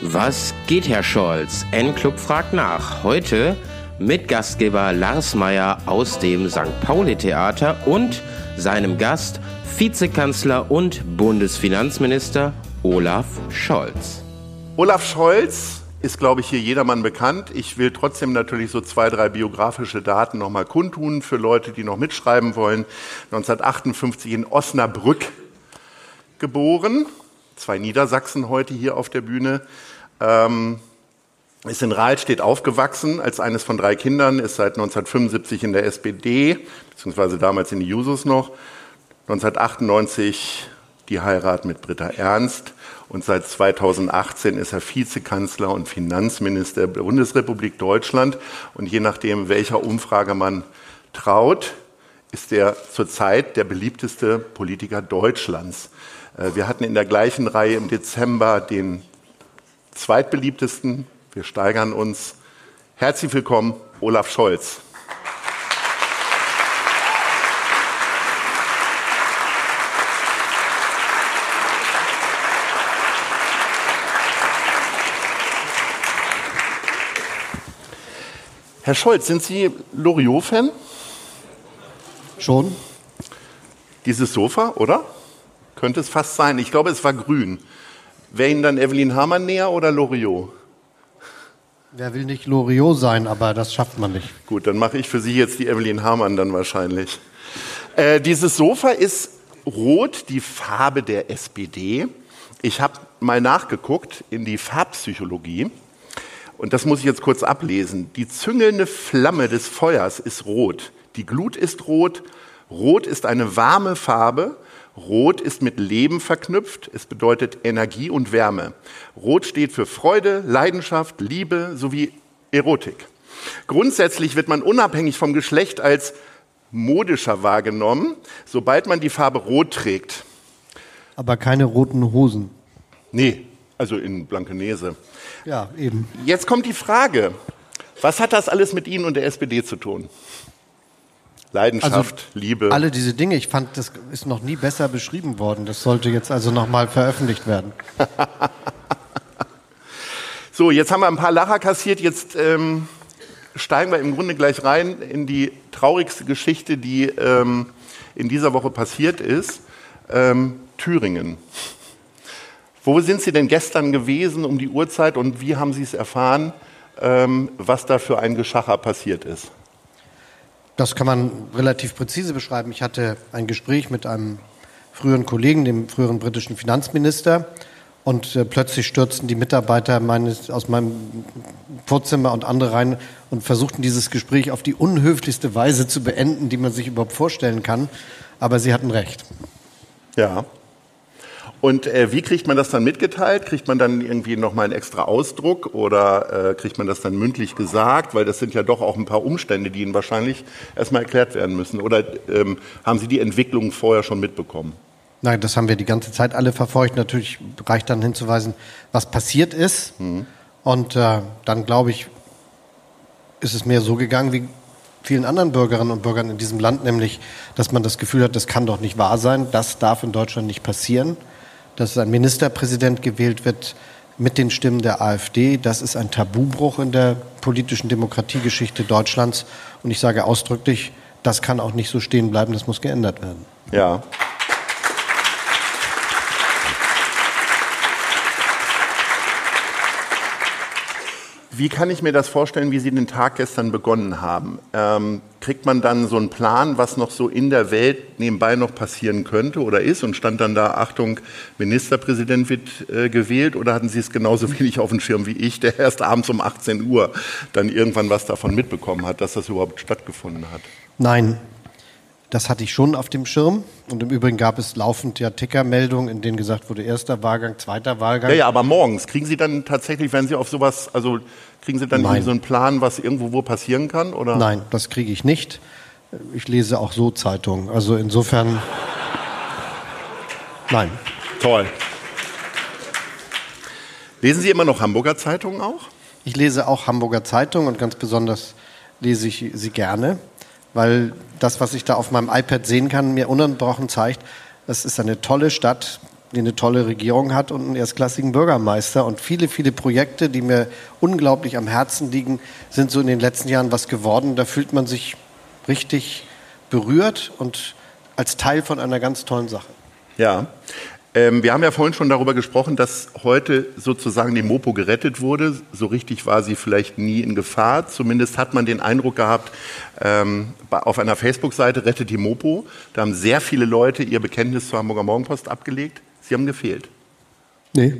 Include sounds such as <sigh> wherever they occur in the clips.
Was geht, Herr Scholz? N-Club fragt nach. Heute mit Gastgeber Lars Meyer aus dem St. Pauli-Theater und seinem Gast Vizekanzler und Bundesfinanzminister Olaf Scholz. Olaf Scholz ist, glaube ich, hier jedermann bekannt. Ich will trotzdem natürlich so zwei, drei biografische Daten nochmal kundtun für Leute, die noch mitschreiben wollen. 1958 in Osnabrück geboren, zwei Niedersachsen heute hier auf der Bühne. Ähm, ist in Rahlstedt aufgewachsen als eines von drei Kindern, ist seit 1975 in der SPD, beziehungsweise damals in die Jusos noch. 1998 die Heirat mit Britta Ernst und seit 2018 ist er Vizekanzler und Finanzminister der Bundesrepublik Deutschland. Und je nachdem, welcher Umfrage man traut, ist er zurzeit der beliebteste Politiker Deutschlands. Äh, wir hatten in der gleichen Reihe im Dezember den zweitbeliebtesten. Wir steigern uns. Herzlich willkommen, Olaf Scholz. Herr Scholz, sind Sie Loriot-Fan? Schon. Dieses Sofa, oder? Könnte es fast sein. Ich glaube, es war grün. Wäre Ihnen dann Evelyn Hamann näher oder Loriot? Wer will nicht Loriot sein, aber das schafft man nicht. Gut, dann mache ich für Sie jetzt die Evelyn Hamann dann wahrscheinlich. Äh, dieses Sofa ist rot, die Farbe der SPD. Ich habe mal nachgeguckt in die Farbpsychologie. Und das muss ich jetzt kurz ablesen. Die züngelnde Flamme des Feuers ist rot. Die Glut ist rot. Rot ist eine warme Farbe. Rot ist mit Leben verknüpft. Es bedeutet Energie und Wärme. Rot steht für Freude, Leidenschaft, Liebe sowie Erotik. Grundsätzlich wird man unabhängig vom Geschlecht als modischer wahrgenommen, sobald man die Farbe Rot trägt. Aber keine roten Hosen. Nee, also in Blankenese. Ja, eben. Jetzt kommt die Frage, was hat das alles mit Ihnen und der SPD zu tun? Leidenschaft, also, Liebe. Alle diese Dinge, ich fand, das ist noch nie besser beschrieben worden. Das sollte jetzt also nochmal veröffentlicht werden. <laughs> so, jetzt haben wir ein paar Lacher kassiert. Jetzt ähm, steigen wir im Grunde gleich rein in die traurigste Geschichte, die ähm, in dieser Woche passiert ist. Ähm, Thüringen. Wo sind Sie denn gestern gewesen um die Uhrzeit und wie haben Sie es erfahren, ähm, was da für ein Geschacher passiert ist? Das kann man relativ präzise beschreiben. Ich hatte ein Gespräch mit einem früheren Kollegen, dem früheren britischen Finanzminister. Und äh, plötzlich stürzten die Mitarbeiter meines, aus meinem Vorzimmer und andere rein und versuchten dieses Gespräch auf die unhöflichste Weise zu beenden, die man sich überhaupt vorstellen kann. Aber sie hatten recht. Ja, und äh, wie kriegt man das dann mitgeteilt? Kriegt man dann irgendwie nochmal einen extra Ausdruck oder äh, kriegt man das dann mündlich gesagt? Weil das sind ja doch auch ein paar Umstände, die Ihnen wahrscheinlich erstmal erklärt werden müssen. Oder ähm, haben Sie die Entwicklung vorher schon mitbekommen? Nein, das haben wir die ganze Zeit alle verfolgt. Natürlich reicht dann hinzuweisen, was passiert ist. Mhm. Und äh, dann, glaube ich, ist es mir so gegangen wie vielen anderen Bürgerinnen und Bürgern in diesem Land, nämlich, dass man das Gefühl hat, das kann doch nicht wahr sein, das darf in Deutschland nicht passieren dass ein Ministerpräsident gewählt wird mit den Stimmen der AfD. Das ist ein Tabubruch in der politischen Demokratiegeschichte Deutschlands. Und ich sage ausdrücklich, das kann auch nicht so stehen bleiben, das muss geändert werden. Ja. Wie kann ich mir das vorstellen, wie Sie den Tag gestern begonnen haben? Ähm, kriegt man dann so einen Plan, was noch so in der Welt nebenbei noch passieren könnte oder ist? Und stand dann da, Achtung, Ministerpräsident wird äh, gewählt? Oder hatten Sie es genauso <laughs> wenig auf dem Schirm wie ich, der erst abends um 18 Uhr dann irgendwann was davon mitbekommen hat, dass das überhaupt stattgefunden hat? Nein, das hatte ich schon auf dem Schirm. Und im Übrigen gab es laufend ja Tickermeldungen, in denen gesagt wurde, erster Wahlgang, zweiter Wahlgang. Ja, ja, aber morgens. Kriegen Sie dann tatsächlich, wenn Sie auf sowas, also kriegen Sie dann so einen Plan, was irgendwo wo passieren kann? Oder? Nein, das kriege ich nicht. Ich lese auch so Zeitungen. Also insofern. Nein. Toll. Lesen Sie immer noch Hamburger Zeitungen auch? Ich lese auch Hamburger Zeitungen und ganz besonders lese ich sie gerne weil das, was ich da auf meinem iPad sehen kann, mir ununterbrochen zeigt, das ist eine tolle Stadt, die eine tolle Regierung hat und einen erstklassigen Bürgermeister. Und viele, viele Projekte, die mir unglaublich am Herzen liegen, sind so in den letzten Jahren was geworden. Da fühlt man sich richtig berührt und als Teil von einer ganz tollen Sache. Ja. Ähm, wir haben ja vorhin schon darüber gesprochen, dass heute sozusagen die Mopo gerettet wurde. So richtig war sie vielleicht nie in Gefahr. Zumindest hat man den Eindruck gehabt, ähm, auf einer Facebook-Seite rettet die Mopo. Da haben sehr viele Leute ihr Bekenntnis zur Hamburger Morgenpost abgelegt. Sie haben gefehlt. Nee.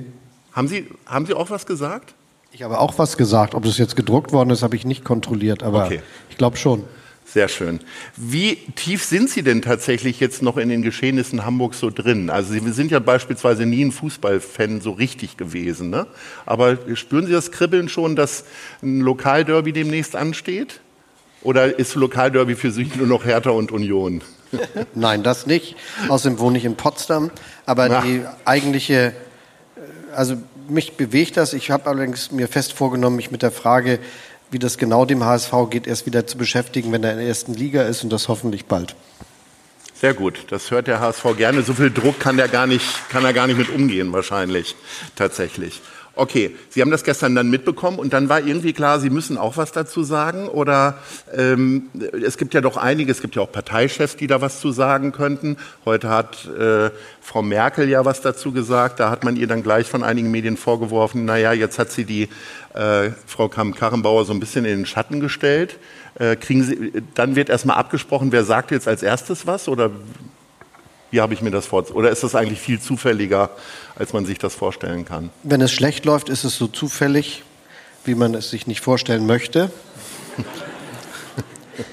Haben Sie, haben Sie auch was gesagt? Ich habe auch was gesagt. Ob das jetzt gedruckt worden ist, habe ich nicht kontrolliert, aber okay. ich glaube schon. Sehr schön. Wie tief sind Sie denn tatsächlich jetzt noch in den Geschehnissen Hamburgs so drin? Also Sie sind ja beispielsweise nie ein Fußballfan so richtig gewesen, ne? Aber spüren Sie das Kribbeln schon, dass ein Lokalderby demnächst ansteht? Oder ist Lokalderby für Sie nur noch Hertha und Union? <laughs> Nein, das nicht. Außerdem wohne ich in Potsdam. Aber Ach. die eigentliche, also mich bewegt das. Ich habe allerdings mir fest vorgenommen, mich mit der Frage, wie das genau dem HSV geht, erst wieder zu beschäftigen, wenn er in der ersten Liga ist und das hoffentlich bald. Sehr gut, das hört der HSV gerne. So viel Druck kann, der gar nicht, kann er gar nicht mit umgehen, wahrscheinlich, tatsächlich. Okay, Sie haben das gestern dann mitbekommen und dann war irgendwie klar, Sie müssen auch was dazu sagen oder ähm, es gibt ja doch einige, es gibt ja auch Parteichefs, die da was zu sagen könnten. Heute hat äh, Frau Merkel ja was dazu gesagt, da hat man ihr dann gleich von einigen Medien vorgeworfen, naja, jetzt hat sie die äh, Frau Kamm-Karrenbauer so ein bisschen in den Schatten gestellt. Äh, kriegen Sie, dann wird erstmal abgesprochen, wer sagt jetzt als erstes was oder wie habe ich mir das vor? Oder ist das eigentlich viel zufälliger, als man sich das vorstellen kann? Wenn es schlecht läuft, ist es so zufällig, wie man es sich nicht vorstellen möchte.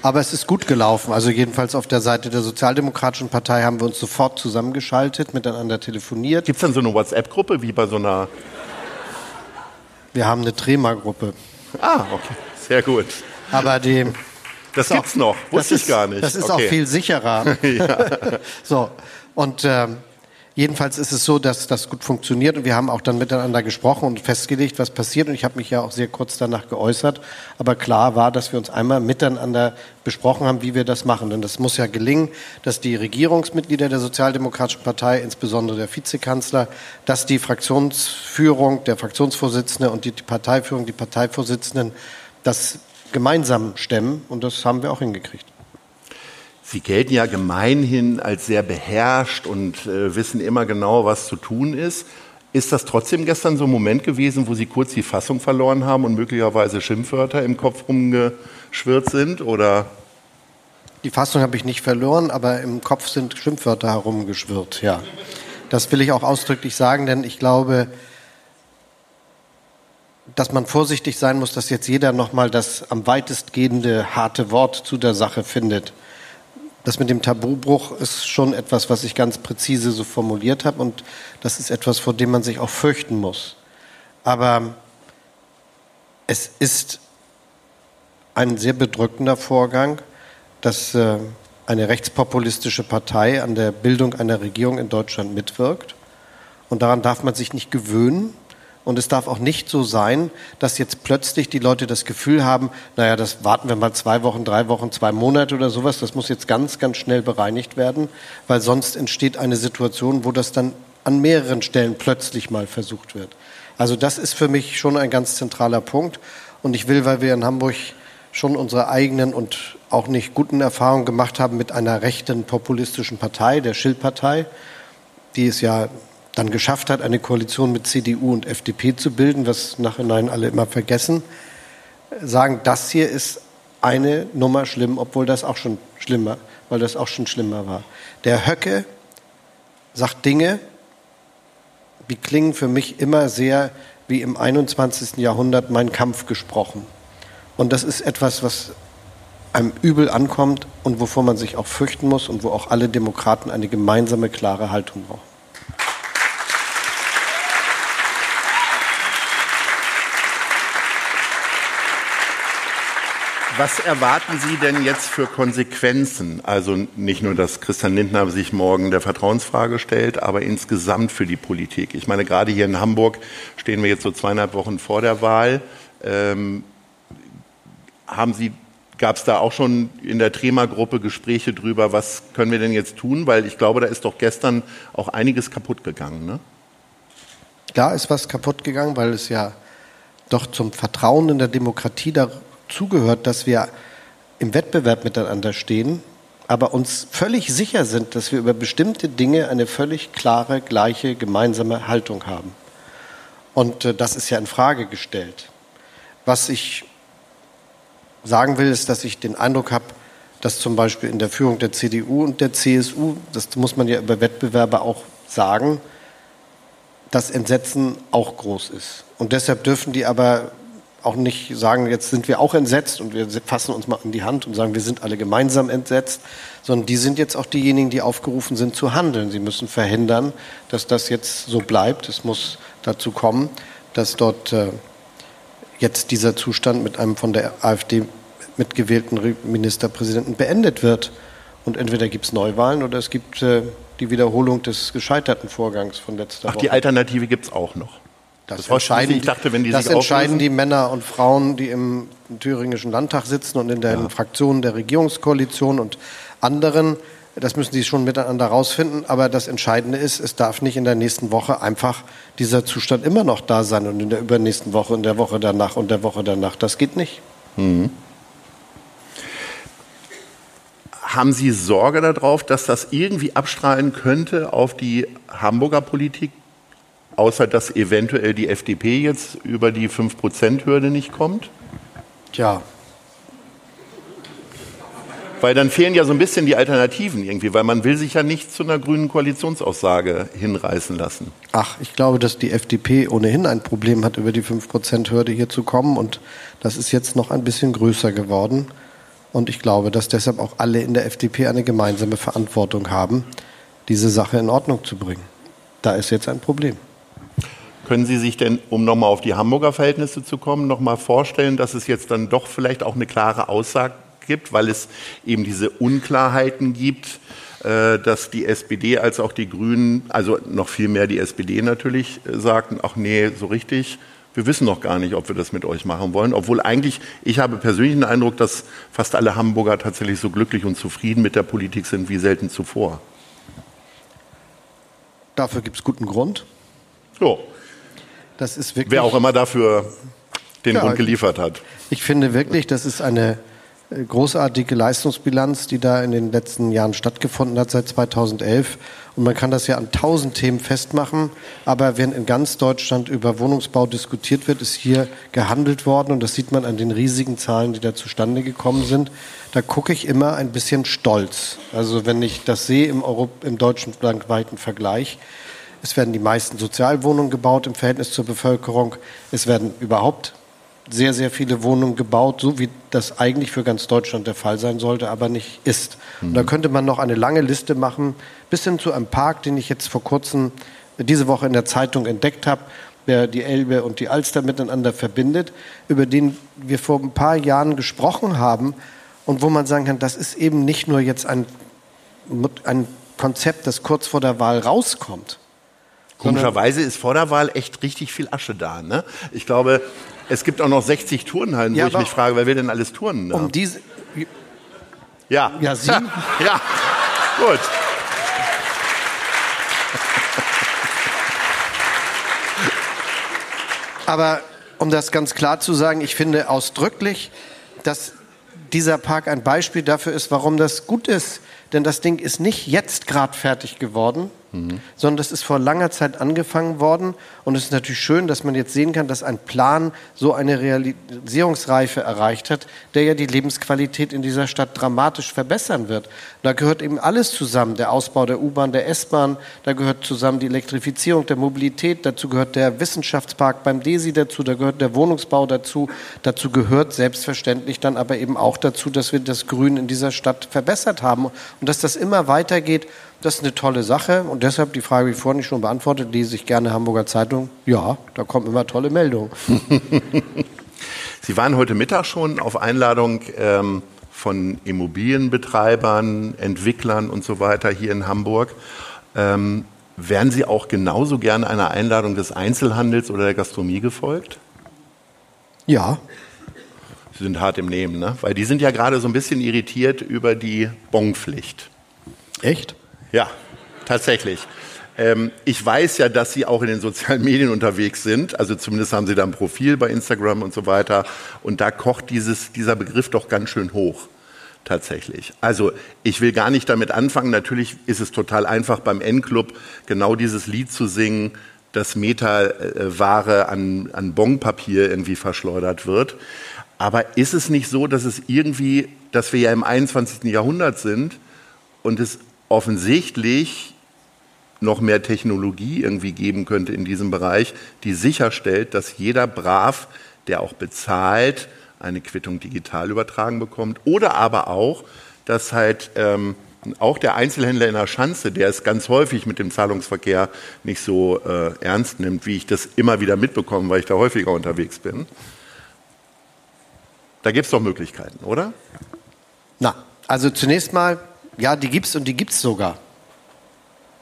Aber es ist gut gelaufen. Also jedenfalls auf der Seite der Sozialdemokratischen Partei haben wir uns sofort zusammengeschaltet, miteinander telefoniert. Gibt es dann so eine WhatsApp-Gruppe wie bei so einer? Wir haben eine Trema-Gruppe. Ah, okay, sehr gut. Aber die, das gibt's auch, noch, wusste ich gar nicht. Das ist okay. auch viel sicherer. <laughs> <laughs> ja. So und ähm, jedenfalls ist es so, dass das gut funktioniert und wir haben auch dann miteinander gesprochen und festgelegt, was passiert und ich habe mich ja auch sehr kurz danach geäußert. Aber klar war, dass wir uns einmal miteinander besprochen haben, wie wir das machen. Denn das muss ja gelingen, dass die Regierungsmitglieder der Sozialdemokratischen Partei, insbesondere der Vizekanzler, dass die Fraktionsführung, der Fraktionsvorsitzende und die Parteiführung, die Parteivorsitzenden, das gemeinsam stemmen und das haben wir auch hingekriegt. Sie gelten ja gemeinhin als sehr beherrscht und äh, wissen immer genau, was zu tun ist. Ist das trotzdem gestern so ein Moment gewesen, wo Sie kurz die Fassung verloren haben und möglicherweise Schimpfwörter im Kopf rumgeschwirrt sind? Oder? Die Fassung habe ich nicht verloren, aber im Kopf sind Schimpfwörter herumgeschwirrt, ja. Das will ich auch ausdrücklich sagen, denn ich glaube, dass man vorsichtig sein muss, dass jetzt jeder nochmal das am weitestgehende harte Wort zu der Sache findet. Das mit dem Tabubruch ist schon etwas, was ich ganz präzise so formuliert habe und das ist etwas, vor dem man sich auch fürchten muss. Aber es ist ein sehr bedrückender Vorgang, dass äh, eine rechtspopulistische Partei an der Bildung einer Regierung in Deutschland mitwirkt. Und daran darf man sich nicht gewöhnen. Und es darf auch nicht so sein, dass jetzt plötzlich die Leute das Gefühl haben, naja, das warten wir mal zwei Wochen, drei Wochen, zwei Monate oder sowas. Das muss jetzt ganz, ganz schnell bereinigt werden, weil sonst entsteht eine Situation, wo das dann an mehreren Stellen plötzlich mal versucht wird. Also das ist für mich schon ein ganz zentraler Punkt. Und ich will, weil wir in Hamburg schon unsere eigenen und auch nicht guten Erfahrungen gemacht haben mit einer rechten populistischen Partei, der Schill-Partei, die es ja dann geschafft hat, eine Koalition mit CDU und FDP zu bilden, was nachhinein alle immer vergessen, sagen, das hier ist eine Nummer schlimm, obwohl das auch schon schlimmer, weil das auch schon schlimmer war. Der Höcke sagt Dinge, die klingen für mich immer sehr wie im 21. Jahrhundert mein Kampf gesprochen. Und das ist etwas, was einem übel ankommt und wovor man sich auch fürchten muss und wo auch alle Demokraten eine gemeinsame, klare Haltung brauchen. Was erwarten Sie denn jetzt für Konsequenzen? Also nicht nur, dass Christian Lindner sich morgen der Vertrauensfrage stellt, aber insgesamt für die Politik. Ich meine, gerade hier in Hamburg stehen wir jetzt so zweieinhalb Wochen vor der Wahl. Ähm, haben Sie Gab es da auch schon in der Trema-Gruppe Gespräche drüber, was können wir denn jetzt tun? Weil ich glaube, da ist doch gestern auch einiges kaputt gegangen. Ne? Klar ist was kaputt gegangen, weil es ja doch zum Vertrauen in der Demokratie dazugehört, dass wir im Wettbewerb miteinander stehen, aber uns völlig sicher sind, dass wir über bestimmte Dinge eine völlig klare, gleiche, gemeinsame Haltung haben. Und äh, das ist ja in Frage gestellt. Was ich sagen will, ist, dass ich den Eindruck habe, dass zum Beispiel in der Führung der CDU und der CSU, das muss man ja über Wettbewerber auch sagen, das Entsetzen auch groß ist. Und deshalb dürfen die aber auch nicht sagen, jetzt sind wir auch entsetzt und wir fassen uns mal in die Hand und sagen, wir sind alle gemeinsam entsetzt, sondern die sind jetzt auch diejenigen, die aufgerufen sind zu handeln. Sie müssen verhindern, dass das jetzt so bleibt. Es muss dazu kommen, dass dort äh, jetzt dieser Zustand mit einem von der AfD mitgewählten Ministerpräsidenten beendet wird. Und entweder gibt es Neuwahlen oder es gibt äh, die Wiederholung des gescheiterten Vorgangs von letzter Ach, Woche. die Alternative gibt es auch noch. Das, Das entscheiden, ich dachte, wenn die das entscheiden die Männer und Frauen, die im thüringischen Landtag sitzen und in den Fraktionen der Regierungskoalition und anderen. Das müssen sie schon miteinander rausfinden. Aber das Entscheidende ist, es darf nicht in der nächsten Woche einfach dieser Zustand immer noch da sein und in der übernächsten Woche und der Woche danach und der Woche danach. Das geht nicht. Haben Sie Sorge darauf, dass das irgendwie abstrahlen könnte auf die Hamburger Politik, außer dass eventuell die FDP jetzt über die 5%-Hürde nicht kommt? Tja, Weil dann fehlen ja so ein bisschen die Alternativen irgendwie, weil man will sich ja nicht zu einer grünen Koalitionsaussage hinreißen lassen. Ach, ich glaube, dass die FDP ohnehin ein Problem hat, über die 5%-Hürde hier zu kommen. Und das ist jetzt noch ein bisschen größer geworden. Und ich glaube, dass deshalb auch alle in der FDP eine gemeinsame Verantwortung haben, diese Sache in Ordnung zu bringen. Da ist jetzt ein Problem. Können Sie sich denn, um nochmal auf die Hamburger Verhältnisse zu kommen, nochmal vorstellen, dass es jetzt dann doch vielleicht auch eine klare Aussage gibt, weil es eben diese Unklarheiten gibt, äh, dass die SPD als auch die Grünen, also noch viel mehr die SPD natürlich, äh, sagten, ach nee, so richtig, wir wissen noch gar nicht, ob wir das mit euch machen wollen. Obwohl eigentlich, ich habe persönlich den Eindruck, dass fast alle Hamburger tatsächlich so glücklich und zufrieden mit der Politik sind wie selten zuvor. Dafür gibt es guten Grund. So, Das ist wirklich. wer auch immer dafür den Ja, Grund geliefert hat. Ich finde wirklich, das ist eine äh, großartige Leistungsbilanz, die da in den letzten Jahren stattgefunden hat, seit 2011. Und man kann das ja an tausend Themen festmachen. Aber wenn in ganz Deutschland über Wohnungsbau diskutiert wird, ist hier gehandelt worden. Und das sieht man an den riesigen Zahlen, die da zustande gekommen sind. Da gucke ich immer ein bisschen stolz. Also wenn ich das sehe im, Europ im deutschen landweiten Vergleich. Es werden die meisten Sozialwohnungen gebaut im Verhältnis zur Bevölkerung. Es werden überhaupt sehr, sehr viele Wohnungen gebaut, so wie das eigentlich für ganz Deutschland der Fall sein sollte, aber nicht ist. Und da könnte man noch eine lange Liste machen, bis hin zu einem Park, den ich jetzt vor kurzem diese Woche in der Zeitung entdeckt habe, der die Elbe und die Alster miteinander verbindet, über den wir vor ein paar Jahren gesprochen haben und wo man sagen kann, das ist eben nicht nur jetzt ein, ein Konzept, das kurz vor der Wahl rauskommt. Komischerweise ist vor der Wahl echt richtig viel Asche da. Ne? Ich glaube, es gibt auch noch 60 Turnhallen, Ja, wo ich mich frage, wer will denn alles turnen? Ne? Um diese, ja. Ja, Sie? <laughs> ja, gut. Aber um das ganz klar zu sagen, ich finde ausdrücklich, dass dieser Park ein Beispiel dafür ist, warum das gut ist. Denn das Ding ist nicht jetzt gerade fertig geworden, sondern das ist vor langer Zeit angefangen worden. Und es ist natürlich schön, dass man jetzt sehen kann, dass ein Plan so eine Realisierungsreife erreicht hat, der ja die Lebensqualität in dieser Stadt dramatisch verbessern wird. Da gehört eben alles zusammen. Der Ausbau der U-Bahn, der S-Bahn, da gehört zusammen die Elektrifizierung der Mobilität, dazu gehört der Wissenschaftspark beim DESI dazu, da gehört der Wohnungsbau dazu, dazu gehört selbstverständlich dann aber eben auch dazu, dass wir das Grün in dieser Stadt verbessert haben und dass das immer weitergeht. Das ist eine tolle Sache und deshalb die Frage, wie vorhin schon beantwortet, lese ich gerne Hamburger Zeitung. Ja, da kommen immer tolle Meldungen. <laughs> Sie waren heute Mittag schon auf Einladung ähm, von Immobilienbetreibern, Entwicklern und so weiter hier in Hamburg. Ähm, wären Sie auch genauso gerne einer Einladung des Einzelhandels oder der Gastronomie gefolgt? Ja, Sie sind hart im Nehmen, ne? Weil die sind ja gerade so ein bisschen irritiert über die Bonpflicht. Echt? Ja, tatsächlich. Ähm, ich weiß ja, dass Sie auch in den sozialen Medien unterwegs sind. Also zumindest haben Sie da ein Profil bei Instagram und so weiter. Und da kocht dieses, dieser Begriff doch ganz schön hoch. Tatsächlich. Also ich will gar nicht damit anfangen. Natürlich ist es total einfach beim N-Club genau dieses Lied zu singen, dass Meterware an, an Bonpapier irgendwie verschleudert wird. Aber ist es nicht so, dass es irgendwie, dass wir ja im 21. Jahrhundert sind und es offensichtlich noch mehr Technologie irgendwie geben könnte in diesem Bereich, die sicherstellt, dass jeder brav, der auch bezahlt, eine Quittung digital übertragen bekommt. Oder aber auch, dass halt ähm, auch der Einzelhändler in der Schanze, der es ganz häufig mit dem Zahlungsverkehr nicht so äh, ernst nimmt, wie ich das immer wieder mitbekomme, weil ich da häufiger unterwegs bin. Da gibt es doch Möglichkeiten, oder? Na, also zunächst mal, ja, die gibt es und die gibt es sogar.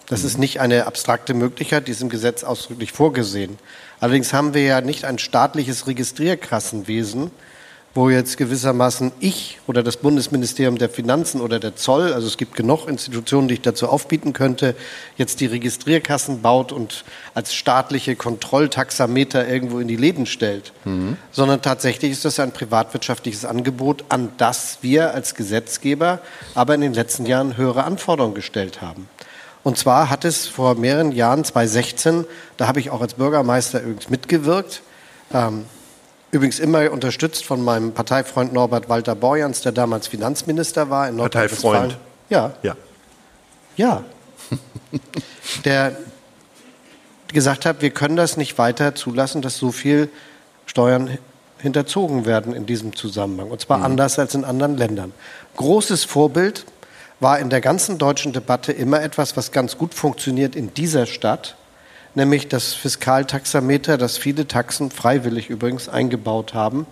Das mhm. ist nicht eine abstrakte Möglichkeit, die ist im Gesetz ausdrücklich vorgesehen. Allerdings haben wir ja nicht ein staatliches Registrierkassenwesen, wo jetzt gewissermaßen ich oder das Bundesministerium der Finanzen oder der Zoll, also es gibt genug Institutionen, die ich dazu aufbieten könnte, jetzt die Registrierkassen baut und als staatliche Kontrolltaxameter irgendwo in die Läden stellt, mhm. sondern tatsächlich ist das ein privatwirtschaftliches Angebot, an das wir als Gesetzgeber aber in den letzten Jahren höhere Anforderungen gestellt haben. Und zwar hat es vor mehreren Jahren, 2016, da habe ich auch als Bürgermeister übrigens mitgewirkt, ähm, Übrigens immer unterstützt von meinem Parteifreund Norbert Walter Borjans, der damals Finanzminister war in Nordrhein-Westfalen. Parteifreund? Ja. Ja. Ja. <laughs> der gesagt hat, wir können das nicht weiter zulassen, dass so viel Steuern hinterzogen werden in diesem Zusammenhang. Und zwar mhm. anders als in anderen Ländern. Großes Vorbild war in der ganzen deutschen Debatte immer etwas, was ganz gut funktioniert in dieser Stadt nämlich das Fiskaltaxameter, das viele Taxen freiwillig übrigens eingebaut haben.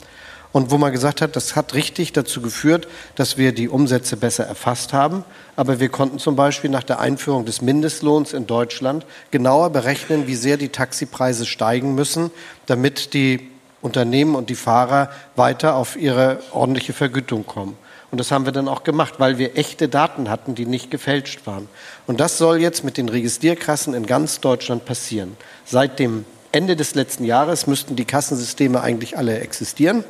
Und wo man gesagt hat, das hat richtig dazu geführt, dass wir die Umsätze besser erfasst haben. Aber wir konnten zum Beispiel nach der Einführung des Mindestlohns in Deutschland genauer berechnen, wie sehr die Taxipreise steigen müssen, damit die Unternehmen und die Fahrer weiter auf ihre ordentliche Vergütung kommen. Und das haben wir dann auch gemacht, weil wir echte Daten hatten, die nicht gefälscht waren. Und das soll jetzt mit den Registrierkassen in ganz Deutschland passieren. Seit dem Ende des letzten Jahres müssten die Kassensysteme eigentlich alle existieren.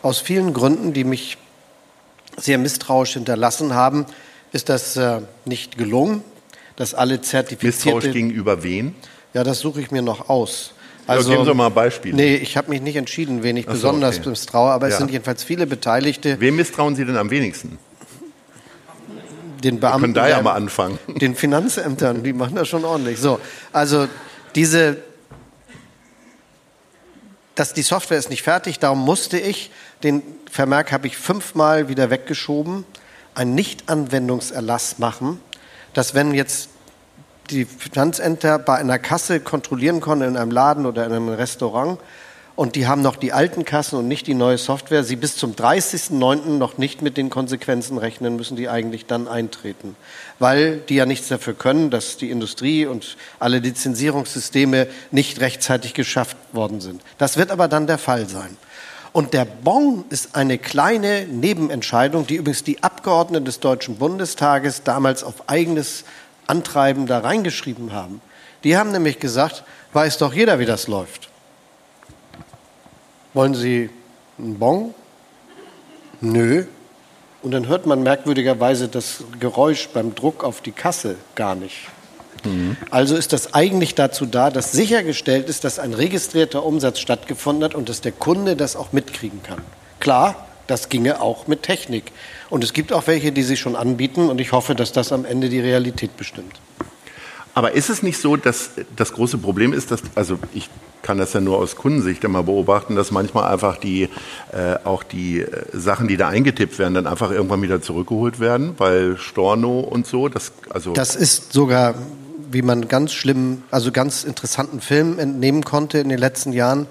Aus vielen Gründen, die mich sehr misstrauisch hinterlassen haben, ist das äh, nicht gelungen, dass alle zertifizierte... Misstrauisch gegenüber wen? Ja, das suche ich mir noch aus. Also, ja, geben Sie mal Beispiele. Nee, ich habe mich nicht entschieden, wen ich so, besonders okay. misstraue, aber ja. es sind jedenfalls viele Beteiligte. Wem misstrauen Sie denn am wenigsten? Den Beamten. Wir können da ja mal anfangen. <laughs> Den Finanzämtern, die machen das schon ordentlich. So, also diese, dass die Software ist nicht fertig, darum musste ich, den Vermerk habe ich fünfmal wieder weggeschoben, einen Nichtanwendungserlass machen, dass wenn jetzt die Finanzämter bei einer Kasse kontrollieren konnten in einem Laden oder in einem Restaurant und die haben noch die alten Kassen und nicht die neue Software, sie bis zum 30.09. noch nicht mit den Konsequenzen rechnen müssen, die eigentlich dann eintreten. Weil die ja nichts dafür können, dass die Industrie und alle Lizenzierungssysteme nicht rechtzeitig geschafft worden sind. Das wird aber dann der Fall sein. Und der Bon ist eine kleine Nebenentscheidung, die übrigens die Abgeordneten des Deutschen Bundestages damals auf eigenes Antreiben da reingeschrieben haben. Die haben nämlich gesagt, weiß doch jeder, wie das läuft. Wollen Sie einen Bon? Nö. Und dann hört man merkwürdigerweise das Geräusch beim Druck auf die Kasse gar nicht. Mhm. Also ist das eigentlich dazu da, dass sichergestellt ist, dass ein registrierter Umsatz stattgefunden hat und dass der Kunde das auch mitkriegen kann. Klar, das ginge auch mit Technik. Und es gibt auch welche, die sich schon anbieten und ich hoffe, dass das am Ende die Realität bestimmt. Aber ist es nicht so, dass das große Problem ist, dass, also ich kann das ja nur aus Kundensicht immer beobachten, dass manchmal einfach die, äh, auch die äh, Sachen, die da eingetippt werden, dann einfach irgendwann wieder zurückgeholt werden, weil Storno und so, das, also. Das ist sogar, wie man ganz schlimm, also ganz interessanten Filmen entnehmen konnte in den letzten Jahren,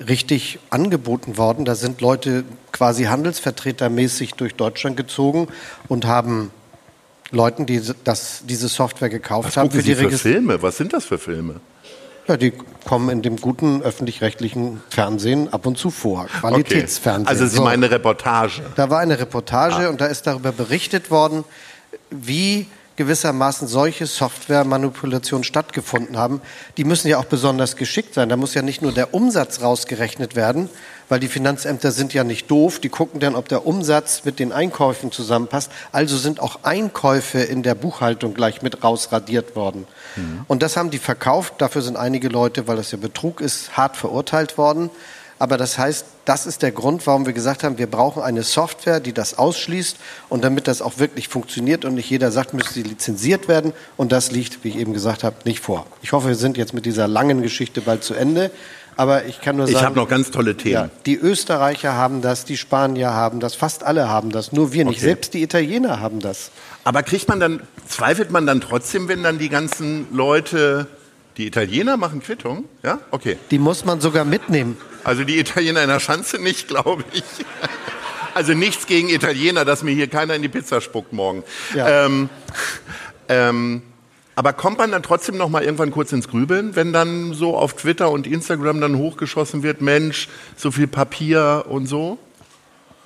richtig angeboten worden. Da sind Leute quasi handelsvertretermäßig durch Deutschland gezogen und haben Leuten, die das, diese Software gekauft Was haben. Für die Sie für Filme? Was sind das für Filme? Ja, die kommen in dem guten öffentlich-rechtlichen Fernsehen ab und zu vor. Qualitätsfernsehen. Okay. Also Sie so. meinen eine Reportage. Da war eine Reportage ah. und da ist darüber berichtet worden, wie gewissermaßen solche Softwaremanipulationen stattgefunden haben. Die müssen ja auch besonders geschickt sein. Da muss ja nicht nur der Umsatz rausgerechnet werden, weil die Finanzämter sind ja nicht doof. Die gucken dann, ob der Umsatz mit den Einkäufen zusammenpasst. Also sind auch Einkäufe in der Buchhaltung gleich mit rausradiert worden. Mhm. Und das haben die verkauft. Dafür sind einige Leute, weil das ja Betrug ist, hart verurteilt worden. Aber das heißt, das ist der Grund, warum wir gesagt haben, wir brauchen eine Software, die das ausschließt. Und damit das auch wirklich funktioniert und nicht jeder sagt, müsste sie lizenziert werden. Und das liegt, wie ich eben gesagt habe, nicht vor. Ich hoffe, wir sind jetzt mit dieser langen Geschichte bald zu Ende. Aber ich kann nur sagen. Ich habe noch ganz tolle Themen. Ja, die Österreicher haben das, die Spanier haben das, fast alle haben das, nur wir nicht. Okay. Selbst die Italiener haben das. Aber kriegt man dann, zweifelt man dann trotzdem, wenn dann die ganzen Leute, die Italiener machen Quittung? Ja? Okay. Die muss man sogar mitnehmen. Also die Italiener in der Schanze nicht, glaube ich. Also nichts gegen Italiener, dass mir hier keiner in die Pizza spuckt morgen. Ja. Ähm, ähm, aber kommt man dann trotzdem noch mal irgendwann kurz ins Grübeln, wenn dann so auf Twitter und Instagram dann hochgeschossen wird, Mensch, so viel Papier und so?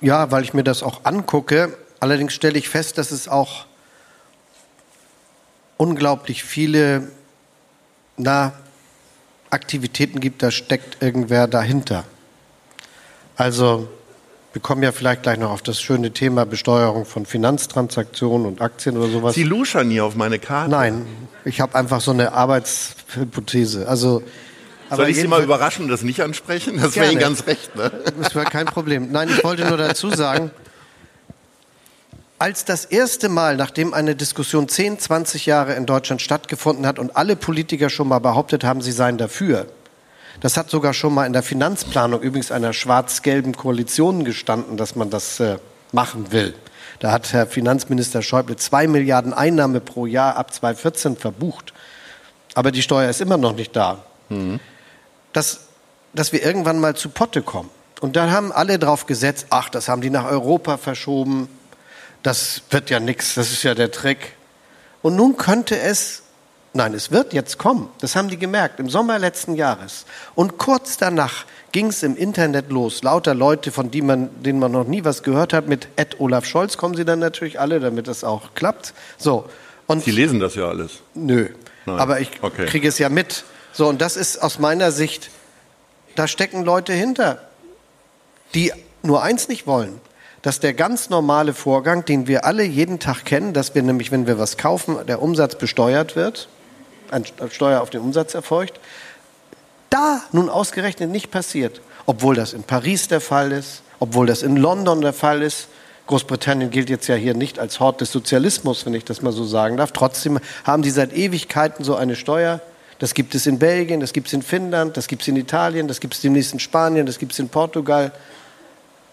Ja, weil ich mir das auch angucke. Allerdings stelle ich fest, dass es auch unglaublich viele na, Aktivitäten gibt, da steckt irgendwer dahinter. Also wir kommen ja vielleicht gleich noch auf das schöne Thema Besteuerung von Finanztransaktionen und Aktien oder sowas. Sie luschern nie auf meine Karte. Nein, ich habe einfach so eine Arbeitshypothese. Also, Soll ich Sie mal überraschen und das nicht ansprechen? Das wäre Ihnen ganz recht. Ne? Das wäre kein Problem. Nein, ich wollte nur dazu sagen, <laughs> als das erste Mal, nachdem eine Diskussion 10, 20 Jahre in Deutschland stattgefunden hat und alle Politiker schon mal behauptet haben, sie seien dafür, das hat sogar schon mal in der Finanzplanung übrigens einer schwarz-gelben Koalition gestanden, dass man das äh, machen will. Da hat Herr Finanzminister Schäuble zwei Milliarden Einnahme pro Jahr ab 2014 verbucht. Aber die Steuer ist immer noch nicht da. Mhm. Dass, dass wir irgendwann mal zu Potte kommen. Und da haben alle drauf gesetzt, ach, das haben die nach Europa verschoben. Das wird ja nichts, das ist ja der Trick. Und nun könnte es Nein, es wird jetzt kommen. Das haben die gemerkt im Sommer letzten Jahres. Und kurz danach ging es im Internet los. Lauter Leute, von denen man, denen man noch nie was gehört hat, mit Ed Olaf Scholz kommen sie dann natürlich alle, damit das auch klappt. So. Und sie lesen das ja alles. Nö. Nein. Aber ich okay. kriege es ja mit. So, und das ist aus meiner Sicht, da stecken Leute hinter, die nur eins nicht wollen dass der ganz normale Vorgang, den wir alle jeden Tag kennen, dass wir nämlich, wenn wir was kaufen, der Umsatz besteuert wird, eine Steuer auf den Umsatz erfolgt, da nun ausgerechnet nicht passiert, obwohl das in Paris der Fall ist, obwohl das in London der Fall ist. Großbritannien gilt jetzt ja hier nicht als Hort des Sozialismus, wenn ich das mal so sagen darf. Trotzdem haben die seit Ewigkeiten so eine Steuer. Das gibt es in Belgien, das gibt es in Finnland, das gibt es in Italien, das gibt es demnächst in Spanien, das gibt es in Portugal.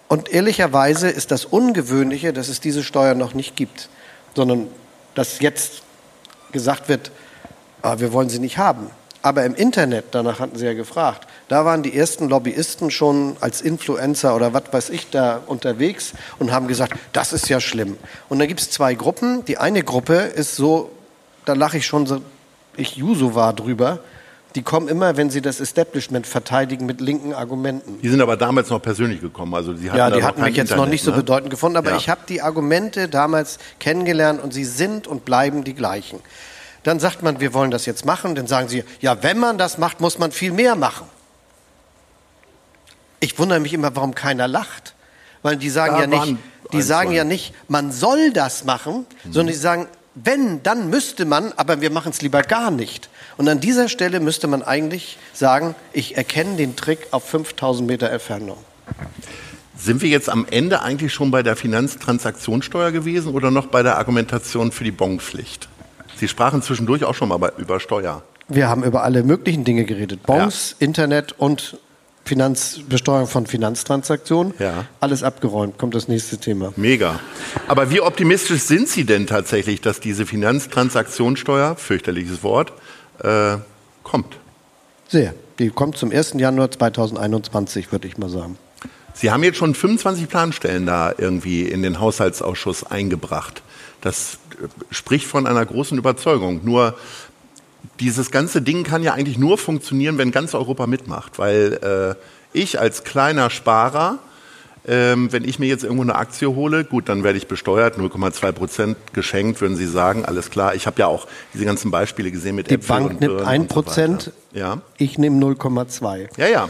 Und ehrlicherweise ist das Ungewöhnliche, dass es diese Steuer noch nicht gibt, sondern dass jetzt gesagt wird, aber wir wollen sie nicht haben. Aber im Internet, danach hatten Sie ja gefragt, da waren die ersten Lobbyisten schon als Influencer oder was weiß ich da unterwegs und haben gesagt, das ist ja schlimm. Und da gibt es zwei Gruppen. Die eine Gruppe ist so, da lache ich schon so, ich Juso war drüber, die kommen immer, wenn sie das Establishment verteidigen, mit linken Argumenten. Die sind aber damals noch persönlich gekommen. Also die hatten ja, die hatten mich jetzt Internet, noch nicht so ne? bedeutend gefunden, aber ja. ich habe die Argumente damals kennengelernt und sie sind und bleiben die gleichen. Dann sagt man, wir wollen das jetzt machen. Dann sagen sie, ja, wenn man das macht, muss man viel mehr machen. Ich wundere mich immer, warum keiner lacht. Weil die sagen da ja nicht, die sagen ja nicht, man soll das machen, mhm. sondern die sagen, wenn, dann müsste man, aber wir machen es lieber gar nicht. Und an dieser Stelle müsste man eigentlich sagen, ich erkenne den Trick auf 5000 Meter Entfernung. Sind wir jetzt am Ende eigentlich schon bei der Finanztransaktionssteuer gewesen oder noch bei der Argumentation für die Bonpflicht? Sie sprachen zwischendurch auch schon mal über Steuer. Wir haben über alle möglichen Dinge geredet. Bonds, ja. Internet und Finanzbesteuerung von Finanztransaktionen. Ja. Alles abgeräumt, kommt das nächste Thema. Mega. Aber wie optimistisch sind Sie denn tatsächlich, dass diese Finanztransaktionssteuer, fürchterliches Wort, äh, kommt? Sehr. Die kommt zum 1. Januar 2021, würde ich mal sagen. Sie haben jetzt schon 25 Planstellen da irgendwie in den Haushaltsausschuss eingebracht. Das spricht von einer großen Überzeugung. Nur dieses ganze Ding kann ja eigentlich nur funktionieren, wenn ganz Europa mitmacht, weil äh, ich als kleiner Sparer ähm, wenn ich mir jetzt irgendwo eine Aktie hole, gut, dann werde ich besteuert, 0,2 Prozent geschenkt, würden Sie sagen, alles klar. Ich habe ja auch diese ganzen Beispiele gesehen mit Die Äpfel Bank und nimmt Birnen 1 und so Prozent, weiter. Ja. ich nehme 0,2. Ja, ja.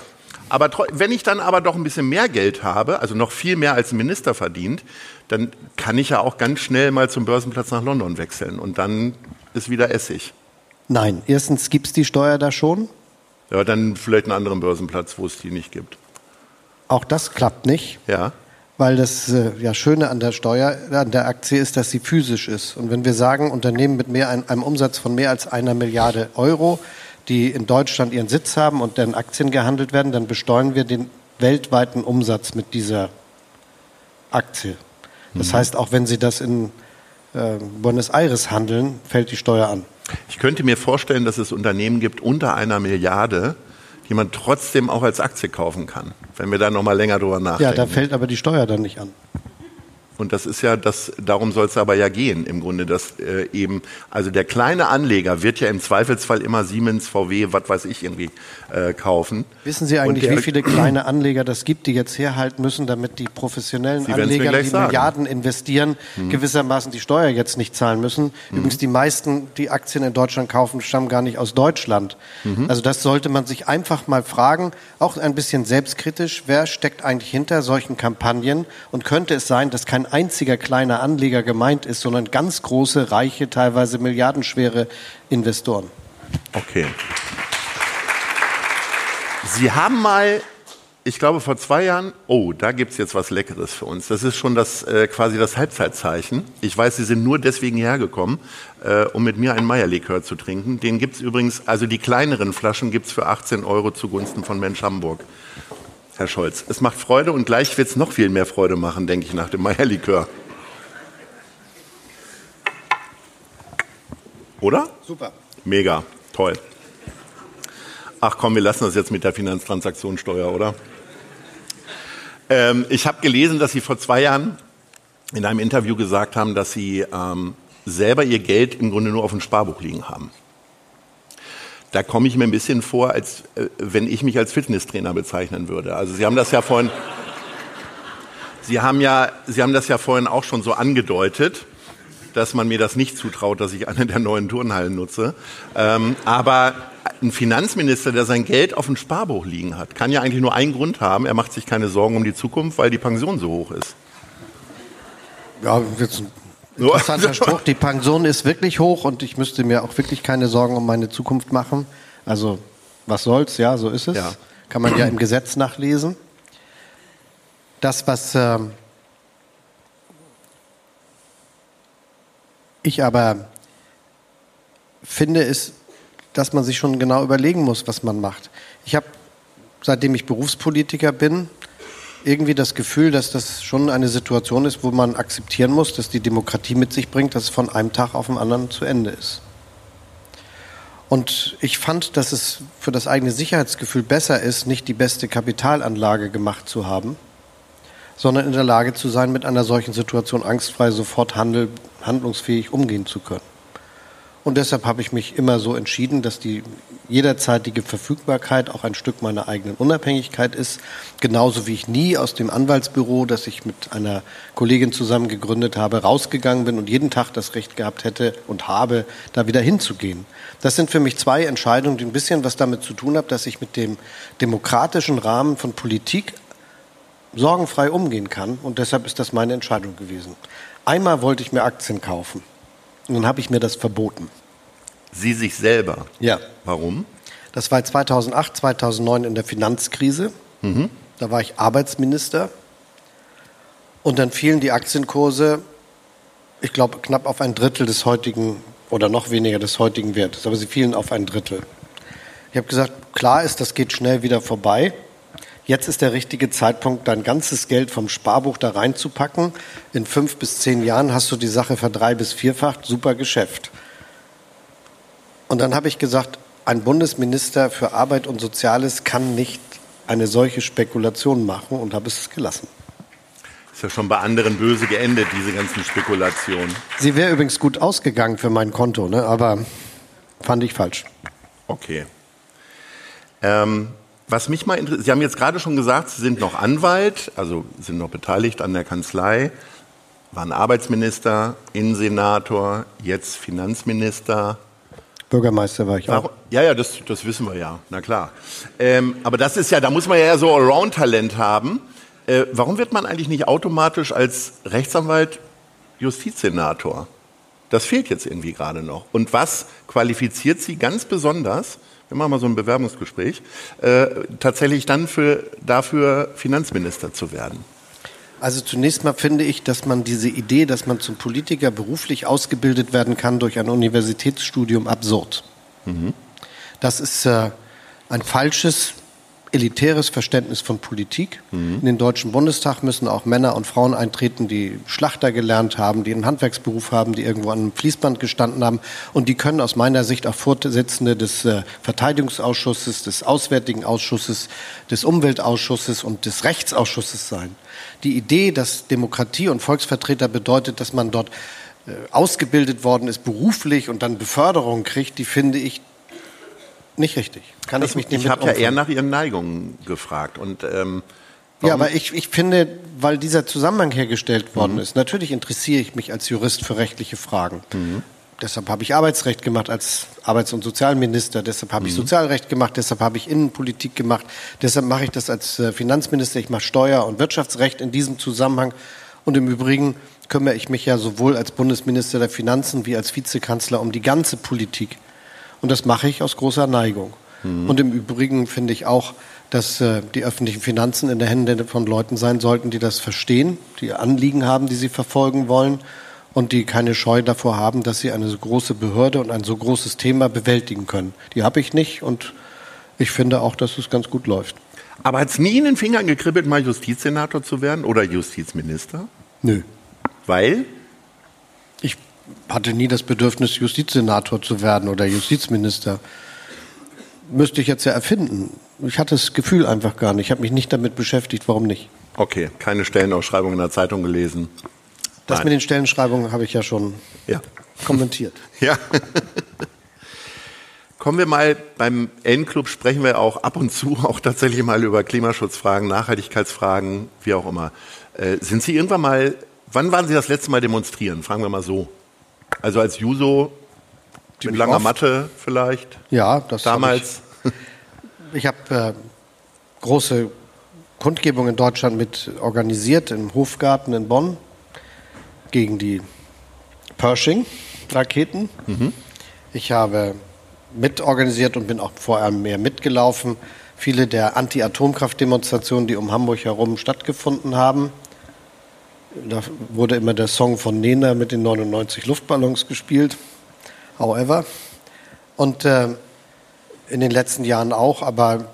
Aber wenn ich dann aber doch ein bisschen mehr Geld habe, also noch viel mehr als ein Minister verdient, dann kann ich ja auch ganz schnell mal zum Börsenplatz nach London wechseln und dann ist wieder Essig. Nein, erstens gibt es die Steuer da schon. Ja, dann vielleicht einen anderen Börsenplatz, wo es die nicht gibt. Auch das klappt nicht, Ja. weil das äh, ja, Schöne an der Steuer, an der Aktie ist, dass sie physisch ist. Und wenn wir sagen, Unternehmen mit mehr, ein- einem Umsatz von mehr als einer Milliarde Euro, die in Deutschland ihren Sitz haben und deren Aktien gehandelt werden, dann besteuern wir den weltweiten Umsatz mit dieser Aktie. Das heißt, auch wenn Sie das in äh, Buenos Aires handeln, fällt die Steuer an. Ich könnte mir vorstellen, dass es Unternehmen gibt unter einer Milliarde, die man trotzdem auch als Aktie kaufen kann, wenn wir da noch mal länger drüber Ja, nachdenken. da fällt aber die Steuer dann nicht an. Und das ist ja das, darum soll es aber ja gehen, im Grunde, dass äh, eben, also der kleine Anleger wird ja im Zweifelsfall immer Siemens, VW, was weiß ich irgendwie äh, kaufen. Wissen Sie eigentlich, der- wie viele kleine Anleger das gibt, die jetzt herhalten müssen, damit die professionellen Sie Anleger, die sagen. Mhm. Milliarden investieren, gewissermaßen die Steuer jetzt nicht zahlen müssen? Übrigens, die meisten, die Aktien in Deutschland kaufen, stammen gar nicht aus Deutschland. Mhm. Also das sollte man sich einfach mal fragen, auch ein bisschen selbstkritisch, wer steckt eigentlich hinter solchen Kampagnen? Und könnte es sein, dass kein einziger kleiner Anleger gemeint ist, sondern ganz große, reiche, teilweise milliardenschwere Investoren? Okay. Sie haben mal, ich glaube vor zwei Jahren, oh, da gibt's jetzt was Leckeres für uns. Das ist schon das äh, quasi das Halbzeitzeichen. Ich weiß, Sie sind nur deswegen hergekommen, äh, um mit mir einen Meierlikör zu trinken. Den gibt's übrigens, also die kleineren Flaschen gibt's für 18 Euro zugunsten von Mensch Hamburg. Herr Scholz, es macht Freude und gleich wird's noch viel mehr Freude machen, denke ich, nach dem Meierlikör. Oder? Super. Mega, toll. Ach komm, wir lassen das jetzt mit der Finanztransaktionssteuer, oder? Ähm, ich habe gelesen, dass Sie vor zwei Jahren in einem Interview gesagt haben, dass Sie ähm, selber Ihr Geld im Grunde nur auf dem Sparbuch liegen haben. Da komme ich mir ein bisschen vor, als äh, wenn ich mich als Fitnesstrainer bezeichnen würde. Also Sie haben das ja vorhin, Sie haben ja, Sie haben das ja vorhin auch schon so angedeutet dass man mir das nicht zutraut, dass ich eine der neuen Turnhallen nutze. Ähm, aber ein Finanzminister, der sein Geld auf dem Sparbuch liegen hat, kann ja eigentlich nur einen Grund haben. Er macht sich keine Sorgen um die Zukunft, weil die Pension so hoch ist. Ja, jetzt interessanter <laughs> Spruch. Die Pension ist wirklich hoch und ich müsste mir auch wirklich keine Sorgen um meine Zukunft machen. Also, was soll's, ja, so ist es. Ja. Kann man ja im Gesetz nachlesen. Das, was ähm, ich aber finde, ist, dass man sich schon genau überlegen muss, was man macht. Ich habe, seitdem ich Berufspolitiker bin, irgendwie das Gefühl, dass das schon eine Situation ist, wo man akzeptieren muss, dass die Demokratie mit sich bringt, dass es von einem Tag auf den anderen zu Ende ist. Und ich fand, dass es für das eigene Sicherheitsgefühl besser ist, nicht die beste Kapitalanlage gemacht zu haben, sondern in der Lage zu sein, mit einer solchen Situation angstfrei sofort handel, handlungsfähig umgehen zu können. Und deshalb habe ich mich immer so entschieden, dass die jederzeitige Verfügbarkeit auch ein Stück meiner eigenen Unabhängigkeit ist. Genauso wie ich nie aus dem Anwaltsbüro, das ich mit einer Kollegin zusammen gegründet habe, rausgegangen bin und jeden Tag das Recht gehabt hätte und habe, da wieder hinzugehen. Das sind für mich zwei Entscheidungen, die ein bisschen was damit zu tun haben, dass ich mit dem demokratischen Rahmen von Politik sorgenfrei umgehen kann. Und deshalb ist das meine Entscheidung gewesen. Einmal wollte ich mir Aktien kaufen. Und dann habe ich mir das verboten. Sie sich selber. Ja. Warum? Das war 2008, 2009 in der Finanzkrise. Da war ich Arbeitsminister. Und dann fielen die Aktienkurse, ich glaube, knapp auf ein Drittel des heutigen oder noch weniger des heutigen Wertes. Aber sie fielen auf ein Drittel. Ich habe gesagt, klar ist, das geht schnell wieder vorbei. Jetzt ist der richtige Zeitpunkt, dein ganzes Geld vom Sparbuch da reinzupacken. In fünf bis zehn Jahren hast du die Sache verdrei- bis vierfacht. Super Geschäft. Und dann habe ich gesagt, ein Bundesminister für Arbeit und Soziales kann nicht eine solche Spekulation machen und habe es gelassen. Ist ja schon bei anderen böse geendet, diese ganzen Spekulationen. Sie wäre übrigens gut ausgegangen für mein Konto, ne? aber fand ich falsch. Okay. Ähm, was mich mal interessiert, Sie haben jetzt gerade schon gesagt, Sie sind noch Anwalt, also sind noch beteiligt an der Kanzlei, waren Arbeitsminister, Innensenator, jetzt Finanzminister. Bürgermeister war ich Warum, auch. ja, ja, das, das wissen wir ja, na klar. Ähm, aber das ist ja, da muss man ja so Allround-Talent haben. Äh, warum wird man eigentlich nicht automatisch als Rechtsanwalt Justizsenator? Das fehlt jetzt irgendwie gerade noch. Und was qualifiziert Sie ganz besonders, wir machen mal so ein Bewerbungsgespräch, äh, tatsächlich dann für, dafür Finanzminister zu werden? Also zunächst mal finde ich, dass man diese Idee, dass man zum Politiker beruflich ausgebildet werden kann durch ein Universitätsstudium absurd. Mhm. Das ist äh, ein falsches, elitäres Verständnis von Politik. Mhm. In den Deutschen Bundestag müssen auch Männer und Frauen eintreten, die Schlachter gelernt haben, die einen Handwerksberuf haben, die irgendwo an einem Fließband gestanden haben. Und die können aus meiner Sicht auch Vorsitzende des äh, Verteidigungsausschusses, des Auswärtigen Ausschusses, des Umweltausschusses und des Rechtsausschusses sein. Die Idee, dass Demokratie und Volksvertreter bedeutet, dass man dort äh, ausgebildet worden ist beruflich und dann Beförderung kriegt, die finde ich nicht richtig. Kann das, ich mich nicht Ich habe ja eher nach Ihren Neigungen gefragt und ähm, ja, aber ich, ich finde, weil dieser Zusammenhang hergestellt worden mhm. ist, natürlich interessiere ich mich als Jurist für rechtliche Fragen. Mhm. Deshalb habe ich Arbeitsrecht gemacht als Arbeits- und Sozialminister, deshalb habe mhm. ich Sozialrecht gemacht, deshalb habe ich Innenpolitik gemacht, deshalb mache ich das als äh, Finanzminister, ich mache Steuer- und Wirtschaftsrecht in diesem Zusammenhang. Und im Übrigen kümmere ich mich ja sowohl als Bundesminister der Finanzen wie als Vizekanzler um die ganze Politik. Und das mache ich aus großer Neigung. Mhm. Und im Übrigen finde ich auch, dass äh, die öffentlichen Finanzen in der Hände von Leuten sein sollten, die das verstehen, die Anliegen haben, die sie verfolgen wollen und die keine Scheu davor haben, dass sie eine so große Behörde und ein so großes Thema bewältigen können. Die habe ich nicht und ich finde auch, dass es ganz gut läuft. Aber hat es nie in den Fingern gekribbelt, mal Justizsenator zu werden oder Justizminister? Nö. Weil? Ich hatte nie das Bedürfnis, Justizsenator zu werden oder Justizminister. Müsste ich jetzt ja erfinden. Ich hatte das Gefühl einfach gar nicht. Ich habe mich nicht damit beschäftigt. Warum nicht? Okay, keine Stellenausschreibung in der Zeitung gelesen. Das Nein. mit den Stellenschreibungen habe ich ja schon ja. kommentiert. <laughs> Ja. Kommen wir mal beim N-Club sprechen wir auch ab und zu auch tatsächlich mal über Klimaschutzfragen, Nachhaltigkeitsfragen, wie auch immer. Äh, sind Sie irgendwann mal, wann waren Sie das letzte Mal demonstrieren? Fragen wir mal so. Also als Juso mit langer oft. Matte vielleicht? Ja, das damals. Hab ich, ich habe äh, große Kundgebungen in Deutschland mit organisiert im Hofgarten in Bonn gegen die Pershing-Raketen. Mhm. Ich habe mitorganisiert und bin auch vor allem mehr mitgelaufen. Viele der Anti-Atomkraft-Demonstrationen, die um Hamburg herum stattgefunden haben. Da wurde immer der Song von Nena mit den 99 Luftballons gespielt. However. Und äh, in den letzten Jahren auch, aber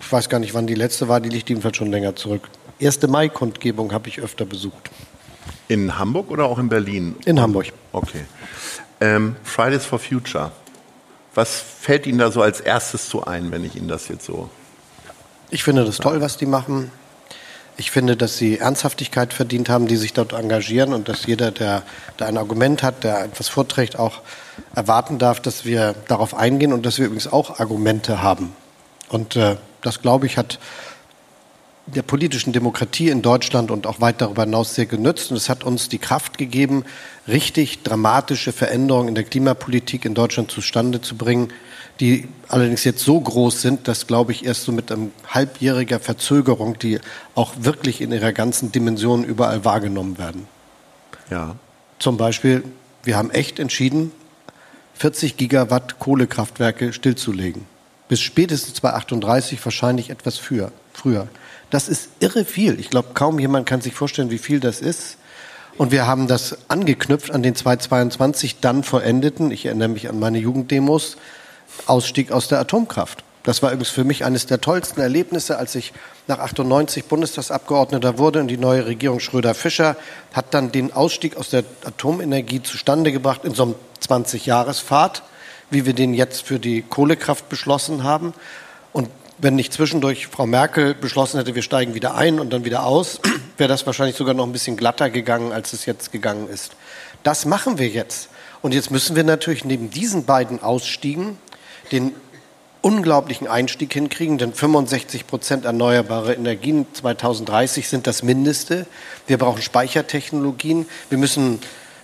ich weiß gar nicht, wann die letzte war, die liegt jedenfalls schon länger zurück. 1. Mai-Kundgebung habe ich öfter besucht. In Hamburg oder auch in Berlin? In Hamburg. Okay. Ähm, Fridays for Future. Was fällt Ihnen da so als erstes zu ein, wenn ich Ihnen das jetzt so. Ich finde das toll, was die machen. Ich finde, dass sie Ernsthaftigkeit verdient haben, die sich dort engagieren und dass jeder, der da ein Argument hat, der etwas vorträgt, auch erwarten darf, dass wir darauf eingehen und dass wir übrigens auch Argumente haben. Und äh, das, glaube ich, hat der politischen Demokratie in Deutschland und auch weit darüber hinaus sehr genützt. Und es hat uns die Kraft gegeben, richtig dramatische Veränderungen in der Klimapolitik in Deutschland zustande zu bringen, die allerdings jetzt so groß sind, dass, glaube ich, erst so mit einem halbjähriger Verzögerung, die auch wirklich in ihrer ganzen Dimension überall wahrgenommen werden. Ja. Zum Beispiel, wir haben echt entschieden, 40 Gigawatt Kohlekraftwerke stillzulegen. Bis spätestens 2038 wahrscheinlich etwas früher. Das ist irre viel. Ich glaube, kaum jemand kann sich vorstellen, wie viel das ist. Und wir haben das angeknüpft an den 2022 dann vollendeten, ich erinnere mich an meine Jugenddemos, Ausstieg aus der Atomkraft. Das war übrigens für mich eines der tollsten Erlebnisse, als ich nach 98 Bundestagsabgeordneter wurde und die neue Regierung Schröder-Fischer hat dann den Ausstieg aus der Atomenergie zustande gebracht in so einem 20-Jahres-Pfad, wie wir den jetzt für die Kohlekraft beschlossen haben. Wenn nicht zwischendurch Frau Merkel beschlossen hätte, wir steigen wieder ein und dann wieder aus, <clears throat> wäre das wahrscheinlich sogar noch ein bisschen glatter gegangen, als es jetzt gegangen ist. Das machen wir jetzt. Und jetzt müssen wir natürlich neben diesen beiden Ausstiegen den unglaublichen Einstieg hinkriegen, denn 65 Prozent erneuerbare Energien 2030 sind das Mindeste. Wir brauchen Speichertechnologien. Wir müssen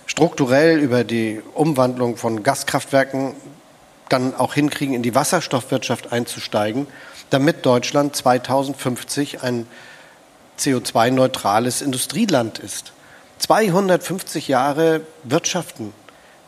strukturell über die Umwandlung von Gaskraftwerken dann auch hinkriegen, in die Wasserstoffwirtschaft einzusteigen, damit Deutschland 2050 ein CO2-neutrales Industrieland ist. 250 Jahre Wirtschaften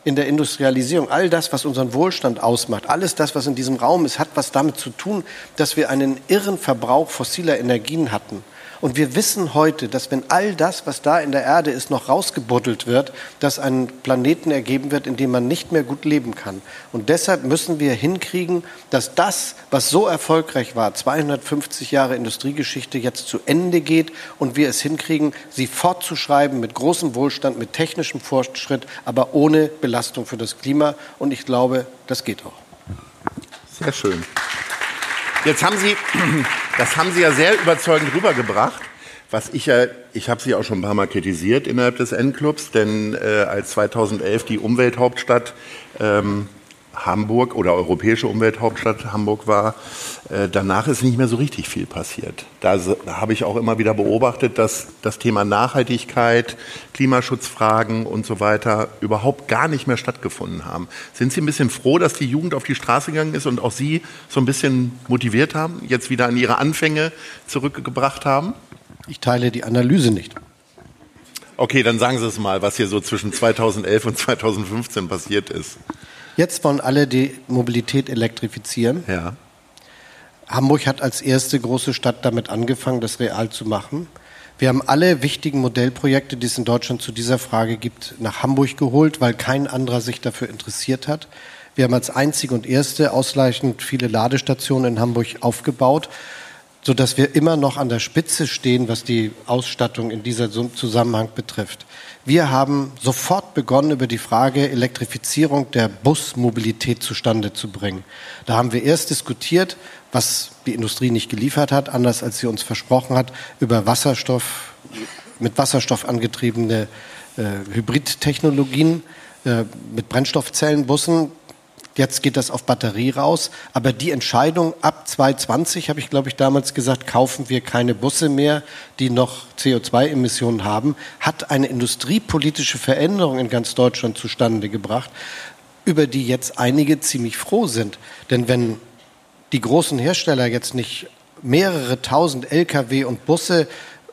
in der Industrialisierung, all das, was unseren Wohlstand ausmacht, alles das, was in diesem Raum ist, hat was damit zu tun, dass wir einen irren Verbrauch fossiler Energien hatten. Und wir wissen heute, dass wenn all das, was da in der Erde ist, noch rausgebuddelt wird, dass ein Planeten ergeben wird, in dem man nicht mehr gut leben kann. Und deshalb müssen wir hinkriegen, dass das, was so erfolgreich war, 250 Jahre Industriegeschichte, jetzt zu Ende geht und wir es hinkriegen, sie fortzuschreiben mit großem Wohlstand, mit technischem Fortschritt, aber ohne Belastung für das Klima. Und ich glaube, das geht auch. Sehr schön. Jetzt haben Sie, <clears throat> das haben Sie ja sehr überzeugend rübergebracht. Was ich ja, ich habe Sie auch schon ein paar Mal kritisiert innerhalb des N-Clubs, denn äh, als 2011 die Umwelthauptstadt ähm, Hamburg oder europäische Umwelthauptstadt Hamburg war, äh, danach ist nicht mehr so richtig viel passiert. Da, da habe ich auch immer wieder beobachtet, dass das Thema Nachhaltigkeit, Klimaschutzfragen und so weiter überhaupt gar nicht mehr stattgefunden haben. Sind Sie ein bisschen froh, dass die Jugend auf die Straße gegangen ist und auch Sie so ein bisschen motiviert haben, jetzt wieder an Ihre Anfänge zurückgebracht haben? Ich teile die Analyse nicht. Okay, dann sagen Sie es mal, was hier so zwischen 2011 und 2015 passiert ist. Jetzt wollen alle die Mobilität elektrifizieren. Ja. Hamburg hat als erste große Stadt damit angefangen, das real zu machen. Wir haben alle wichtigen Modellprojekte, die es in Deutschland zu dieser Frage gibt, nach Hamburg geholt, weil kein anderer sich dafür interessiert hat. Wir haben als einzige und erste ausreichend viele Ladestationen in Hamburg aufgebaut, sodass wir immer noch an der Spitze stehen, was die Ausstattung in diesem Zusammenhang betrifft. Wir haben sofort begonnen, über die Frage Elektrifizierung der Busmobilität zustande zu bringen. Da haben wir erst diskutiert, was die Industrie nicht geliefert hat, anders als sie uns versprochen hat, über Wasserstoff, mit Wasserstoff angetriebene äh, Hybridtechnologien, äh, mit Brennstoffzellenbussen. Jetzt geht das auf Batterie raus. Aber die Entscheidung ab 2020, habe ich glaube ich damals gesagt, kaufen wir keine Busse mehr, die noch CO2-Emissionen haben, hat eine industriepolitische Veränderung in ganz Deutschland zustande gebracht, über die jetzt einige ziemlich froh sind. Denn wenn die großen Hersteller jetzt nicht mehrere tausend Lkw und Busse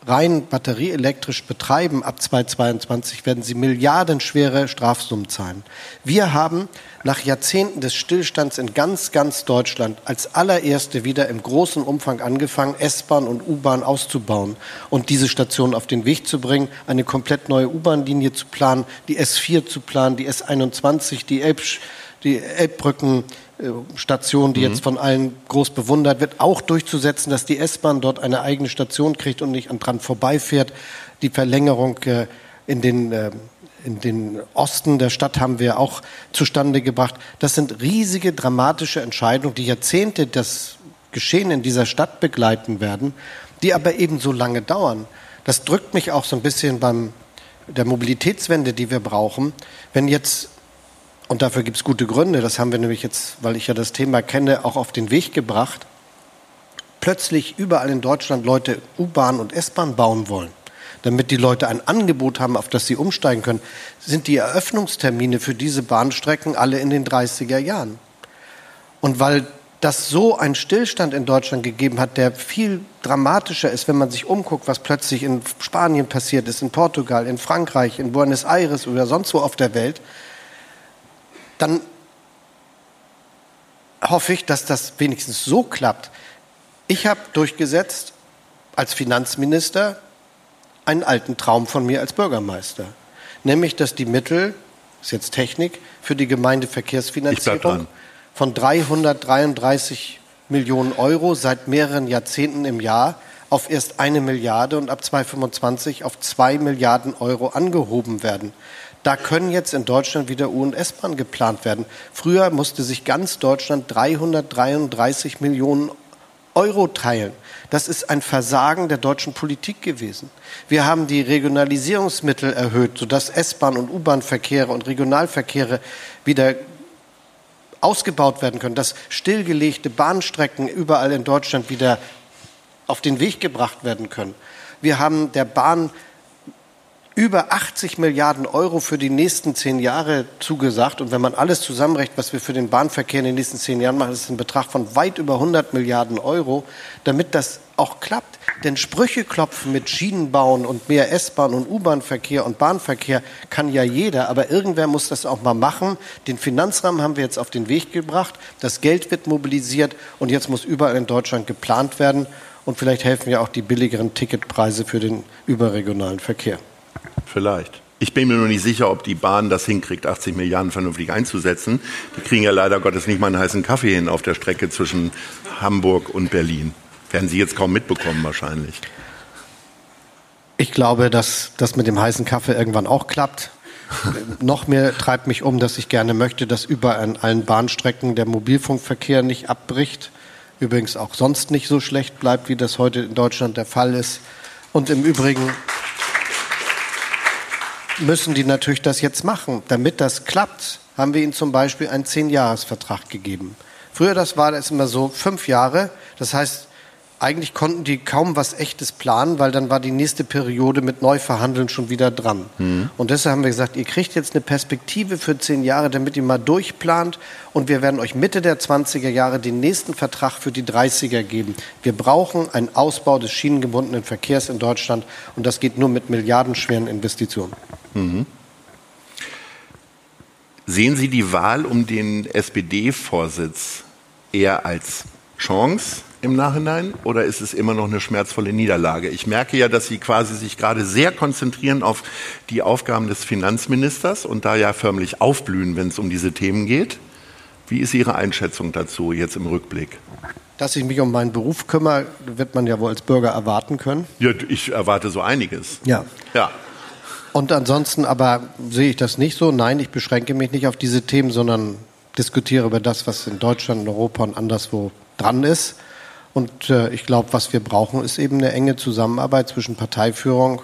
rein batterieelektrisch betreiben ab 2022, werden sie milliardenschwere Strafsummen zahlen. Wir haben nach Jahrzehnten des Stillstands in ganz, ganz Deutschland als allererste wieder im großen Umfang angefangen, S-Bahn und U-Bahn auszubauen und diese Station auf den Weg zu bringen, eine komplett neue U-Bahn-Linie zu planen, die S4 zu planen, die S21, die, Elb, die Elbbrücken, Station, die mhm. jetzt von allen groß bewundert wird, auch durchzusetzen, dass die S-Bahn dort eine eigene Station kriegt und nicht dran vorbeifährt. Die Verlängerung äh, in den äh, in den Osten der Stadt haben wir auch zustande gebracht. Das sind riesige, dramatische Entscheidungen, die Jahrzehnte das Geschehen in dieser Stadt begleiten werden, die aber eben so lange dauern. Das drückt mich auch so ein bisschen beim der Mobilitätswende, die wir brauchen. Wenn jetzt und dafür gibt es gute Gründe. Das haben wir nämlich jetzt, weil ich ja das Thema kenne, auch auf den Weg gebracht. Plötzlich überall in Deutschland Leute U-Bahn und S-Bahn bauen wollen, damit die Leute ein Angebot haben, auf das sie umsteigen können, sind die Eröffnungstermine für diese Bahnstrecken alle in den 30er Jahren. Und weil das so einen Stillstand in Deutschland gegeben hat, der viel dramatischer ist, wenn man sich umguckt, was plötzlich in Spanien passiert ist, in Portugal, in Frankreich, in Buenos Aires oder sonst wo auf der Welt, dann hoffe ich, dass das wenigstens so klappt. Ich habe durchgesetzt als Finanzminister einen alten Traum von mir als Bürgermeister, nämlich dass die Mittel, das ist jetzt Technik, für die Gemeindeverkehrsfinanzierung von 333 Millionen Euro seit mehreren Jahrzehnten im Jahr auf erst eine Milliarde und ab 2025 auf zwei Milliarden Euro angehoben werden. Da können jetzt in Deutschland wieder U- und S-Bahn geplant werden. Früher musste sich ganz Deutschland 333 Millionen Euro teilen. Das ist ein Versagen der deutschen Politik gewesen. Wir haben die Regionalisierungsmittel erhöht, sodass S-Bahn- und U-Bahn-Verkehre und Regionalverkehre wieder ausgebaut werden können, dass stillgelegte Bahnstrecken überall in Deutschland wieder auf den Weg gebracht werden können. Wir haben der Bahn über 80 Milliarden Euro für die nächsten zehn Jahre zugesagt. Und wenn man alles zusammenrechnet, was wir für den Bahnverkehr in den nächsten zehn Jahren machen, ist ein Betrag von weit über 100 Milliarden Euro, damit das auch klappt. Denn Sprüche klopfen mit Schienen bauen und mehr S-Bahn und U-Bahn-Verkehr und Bahnverkehr kann ja jeder. Aber irgendwer muss das auch mal machen. Den Finanzrahmen haben wir jetzt auf den Weg gebracht. Das Geld wird mobilisiert und jetzt muss überall in Deutschland geplant werden. Und vielleicht helfen ja auch die billigeren Ticketpreise für den überregionalen Verkehr. Vielleicht. Ich bin mir nur nicht sicher, ob die Bahn das hinkriegt, 80 Milliarden vernünftig einzusetzen. Die kriegen ja leider Gottes nicht mal einen heißen Kaffee hin auf der Strecke zwischen Hamburg und Berlin. Werden Sie jetzt kaum mitbekommen wahrscheinlich. Ich glaube, dass das mit dem heißen Kaffee irgendwann auch klappt. <laughs> Noch mehr treibt mich um, dass ich gerne möchte, dass über an allen Bahnstrecken der Mobilfunkverkehr nicht abbricht. Übrigens auch sonst nicht so schlecht bleibt, wie das heute in Deutschland der Fall ist. Und im Übrigen müssen die natürlich das jetzt machen. Damit das klappt, haben wir ihnen zum Beispiel einen Zehn-Jahres-Vertrag gegeben. Früher das war das immer so fünf Jahre. Das heißt, eigentlich konnten die kaum was Echtes planen, weil dann war die nächste Periode mit Neuverhandeln schon wieder dran. Mhm. Und deshalb haben wir gesagt, ihr kriegt jetzt eine Perspektive für zehn Jahre, damit ihr mal durchplant. Und wir werden euch Mitte der 20er Jahre den nächsten Vertrag für die 30er geben. Wir brauchen einen Ausbau des schienengebundenen Verkehrs in Deutschland. Und das geht nur mit milliardenschweren Investitionen. Mhm. Sehen Sie die Wahl um den SPD-Vorsitz eher als Chance im Nachhinein oder ist es immer noch eine schmerzvolle Niederlage? Ich merke ja, dass Sie quasi sich gerade sehr konzentrieren auf die Aufgaben des Finanzministers und da ja förmlich aufblühen, wenn es um diese Themen geht. Wie ist Ihre Einschätzung dazu jetzt im Rückblick? Dass ich mich um meinen Beruf kümmere, wird man ja wohl als Bürger erwarten können. Ja, ich erwarte so einiges. Ja. Ja. Und ansonsten aber sehe ich das nicht so. Nein, ich beschränke mich nicht auf diese Themen, sondern diskutiere über das, was in Deutschland, in Europa und anderswo dran ist. Und äh, ich glaube, was wir brauchen, ist eben eine enge Zusammenarbeit zwischen Parteiführung,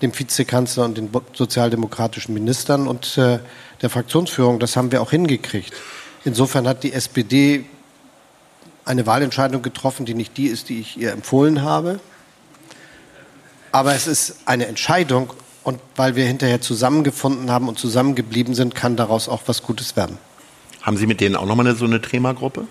dem Vizekanzler und den sozialdemokratischen Ministern und äh, der Fraktionsführung. Das haben wir auch hingekriegt. Insofern hat die SPD eine Wahlentscheidung getroffen, die nicht die ist, die ich ihr empfohlen habe. Aber es ist eine Entscheidung und weil wir hinterher zusammengefunden haben und zusammengeblieben sind, kann daraus auch was Gutes werden. Haben Sie mit denen auch nochmal so eine Trema-Gruppe?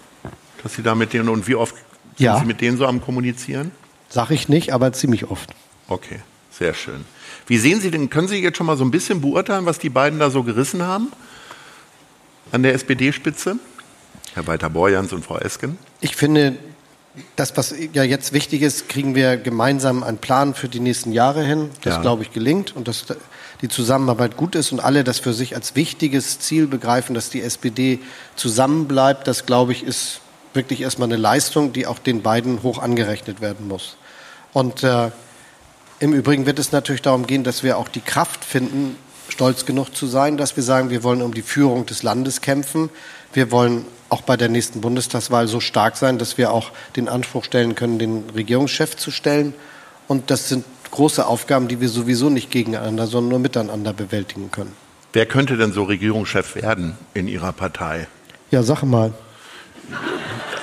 Dass Sie da mit denen und wie oft ja. Sind Sie mit denen so am Kommunizieren? Sag ich nicht, aber ziemlich oft. Okay, sehr schön. Wie sehen Sie denn, können Sie jetzt schon mal so ein bisschen beurteilen, was die beiden da so gerissen haben an der SPD-Spitze? Herr Walter-Borjans und Frau Esken? Ich finde, das, was ja jetzt wichtig ist, kriegen wir gemeinsam einen Plan für die nächsten Jahre hin. Das, ja. glaube ich, gelingt und dass die Zusammenarbeit gut ist und alle das für sich als wichtiges Ziel begreifen, dass die SPD zusammenbleibt. Das, glaube ich, ist wirklich erstmal eine Leistung, die auch den beiden hoch angerechnet werden muss. Und äh, im Übrigen wird es natürlich darum gehen, dass wir auch die Kraft finden, stolz genug zu sein, dass wir sagen, wir wollen um die Führung des Landes kämpfen. Wir wollen auch bei der nächsten Bundestagswahl so stark sein, dass wir auch den Anspruch stellen können, den Regierungschef zu stellen. Und das sind große Aufgaben, die wir sowieso nicht gegeneinander, sondern nur miteinander bewältigen können. Wer könnte denn so Regierungschef werden in Ihrer Partei? Ja, sag mal.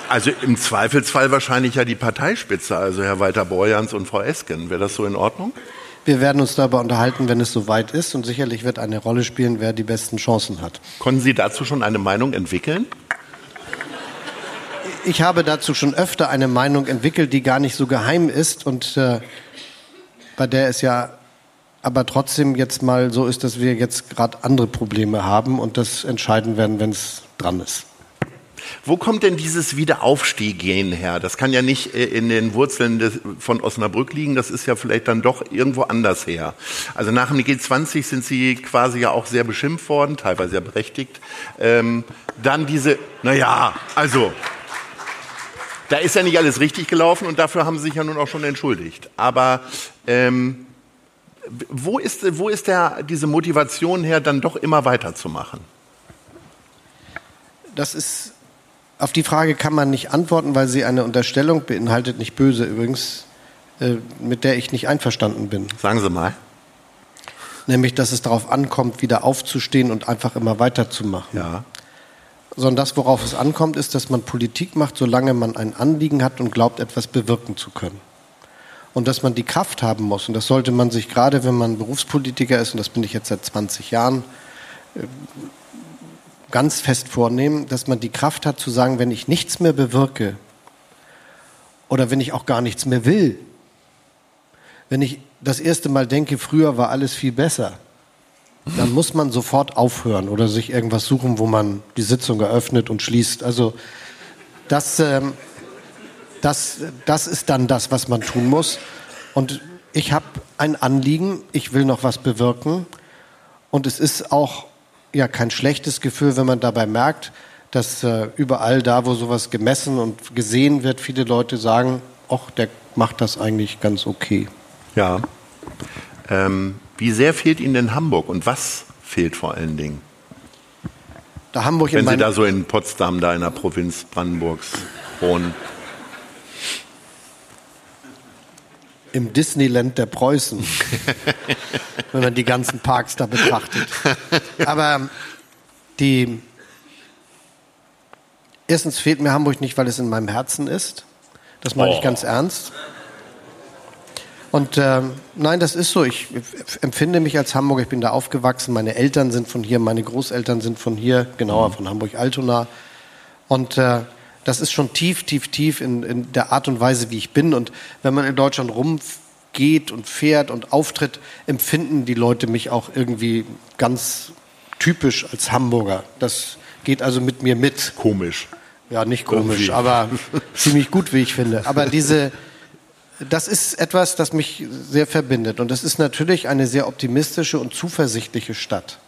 Also im Zweifelsfall wahrscheinlich ja die Parteispitze, also Herr Walter Borjans und Frau Esken. Wäre das so in Ordnung? Wir werden uns darüber unterhalten, wenn es soweit ist. Und sicherlich wird eine Rolle spielen, wer die besten Chancen hat. Konnten Sie dazu schon eine Meinung entwickeln? Ich habe dazu schon öfter eine Meinung entwickelt, die gar nicht so geheim ist und äh, bei der es ja aber trotzdem jetzt mal so ist, dass wir jetzt gerade andere Probleme haben und das entscheiden werden, wenn es dran ist. Wo kommt denn dieses Wiederaufstieg-Gen her? Das kann ja nicht äh, in den Wurzeln des, von Osnabrück liegen, das ist ja vielleicht dann doch irgendwo anders her. Also nach dem G20 sind Sie quasi ja auch sehr beschimpft worden, teilweise ja berechtigt. Ähm, dann diese, naja, also da ist ja nicht alles richtig gelaufen und dafür haben Sie sich ja nun auch schon entschuldigt. Aber ähm, wo ist, wo ist der, diese Motivation her, dann doch immer weiterzumachen? Das ist auf die Frage kann man nicht antworten, weil sie eine Unterstellung beinhaltet, nicht böse übrigens, äh, mit der ich nicht einverstanden bin. Sagen Sie mal. Nämlich, dass es darauf ankommt, wieder aufzustehen und einfach immer weiterzumachen. Ja. Sondern das, worauf es ankommt, ist, dass man Politik macht, solange man ein Anliegen hat und glaubt, etwas bewirken zu können. Und dass man die Kraft haben muss. Und das sollte man sich gerade, wenn man Berufspolitiker ist, und das bin ich jetzt seit 20 Jahren, äh, ganz fest vornehmen, dass man die Kraft hat zu sagen, wenn ich nichts mehr bewirke oder wenn ich auch gar nichts mehr will, wenn ich das erste Mal denke, früher war alles viel besser, dann muss man sofort aufhören oder sich irgendwas suchen, wo man die Sitzung eröffnet und schließt. Also das, ähm, das, das ist dann das, was man tun muss. Und ich habe ein Anliegen, ich will noch was bewirken. Und es ist auch ja kein schlechtes Gefühl, wenn man dabei merkt, dass äh, überall da, wo sowas gemessen und gesehen wird, viele Leute sagen, ach, der macht das eigentlich ganz okay. Ja. Ähm, wie sehr fehlt Ihnen denn Hamburg und was fehlt vor allen Dingen? Da Hamburg Wenn Sie da so in Potsdam, da in der Provinz Brandenburgs wohnen. Im Disneyland der Preußen, <laughs> wenn man die ganzen Parks da betrachtet. Aber die, erstens fehlt mir Hamburg nicht, weil es in meinem Herzen ist. Das meine oh. ich ganz ernst. Und äh, nein, das ist so. Ich empfinde mich als Hamburger. Ich bin da aufgewachsen. Meine Eltern sind von hier, meine Großeltern sind von hier, genauer von Hamburg-Altona. Und äh, das ist schon tief, tief, tief in, in der Art und Weise, wie ich bin. Und wenn man in Deutschland rumgeht und fährt und auftritt, empfinden die Leute mich auch irgendwie ganz typisch als Hamburger. Das geht also mit mir mit. Komisch. Ja, nicht komisch, irgendwie. aber <laughs> ziemlich gut, wie ich finde. Aber diese, das ist etwas, das mich sehr verbindet. Und das ist natürlich eine sehr optimistische und zuversichtliche Stadt.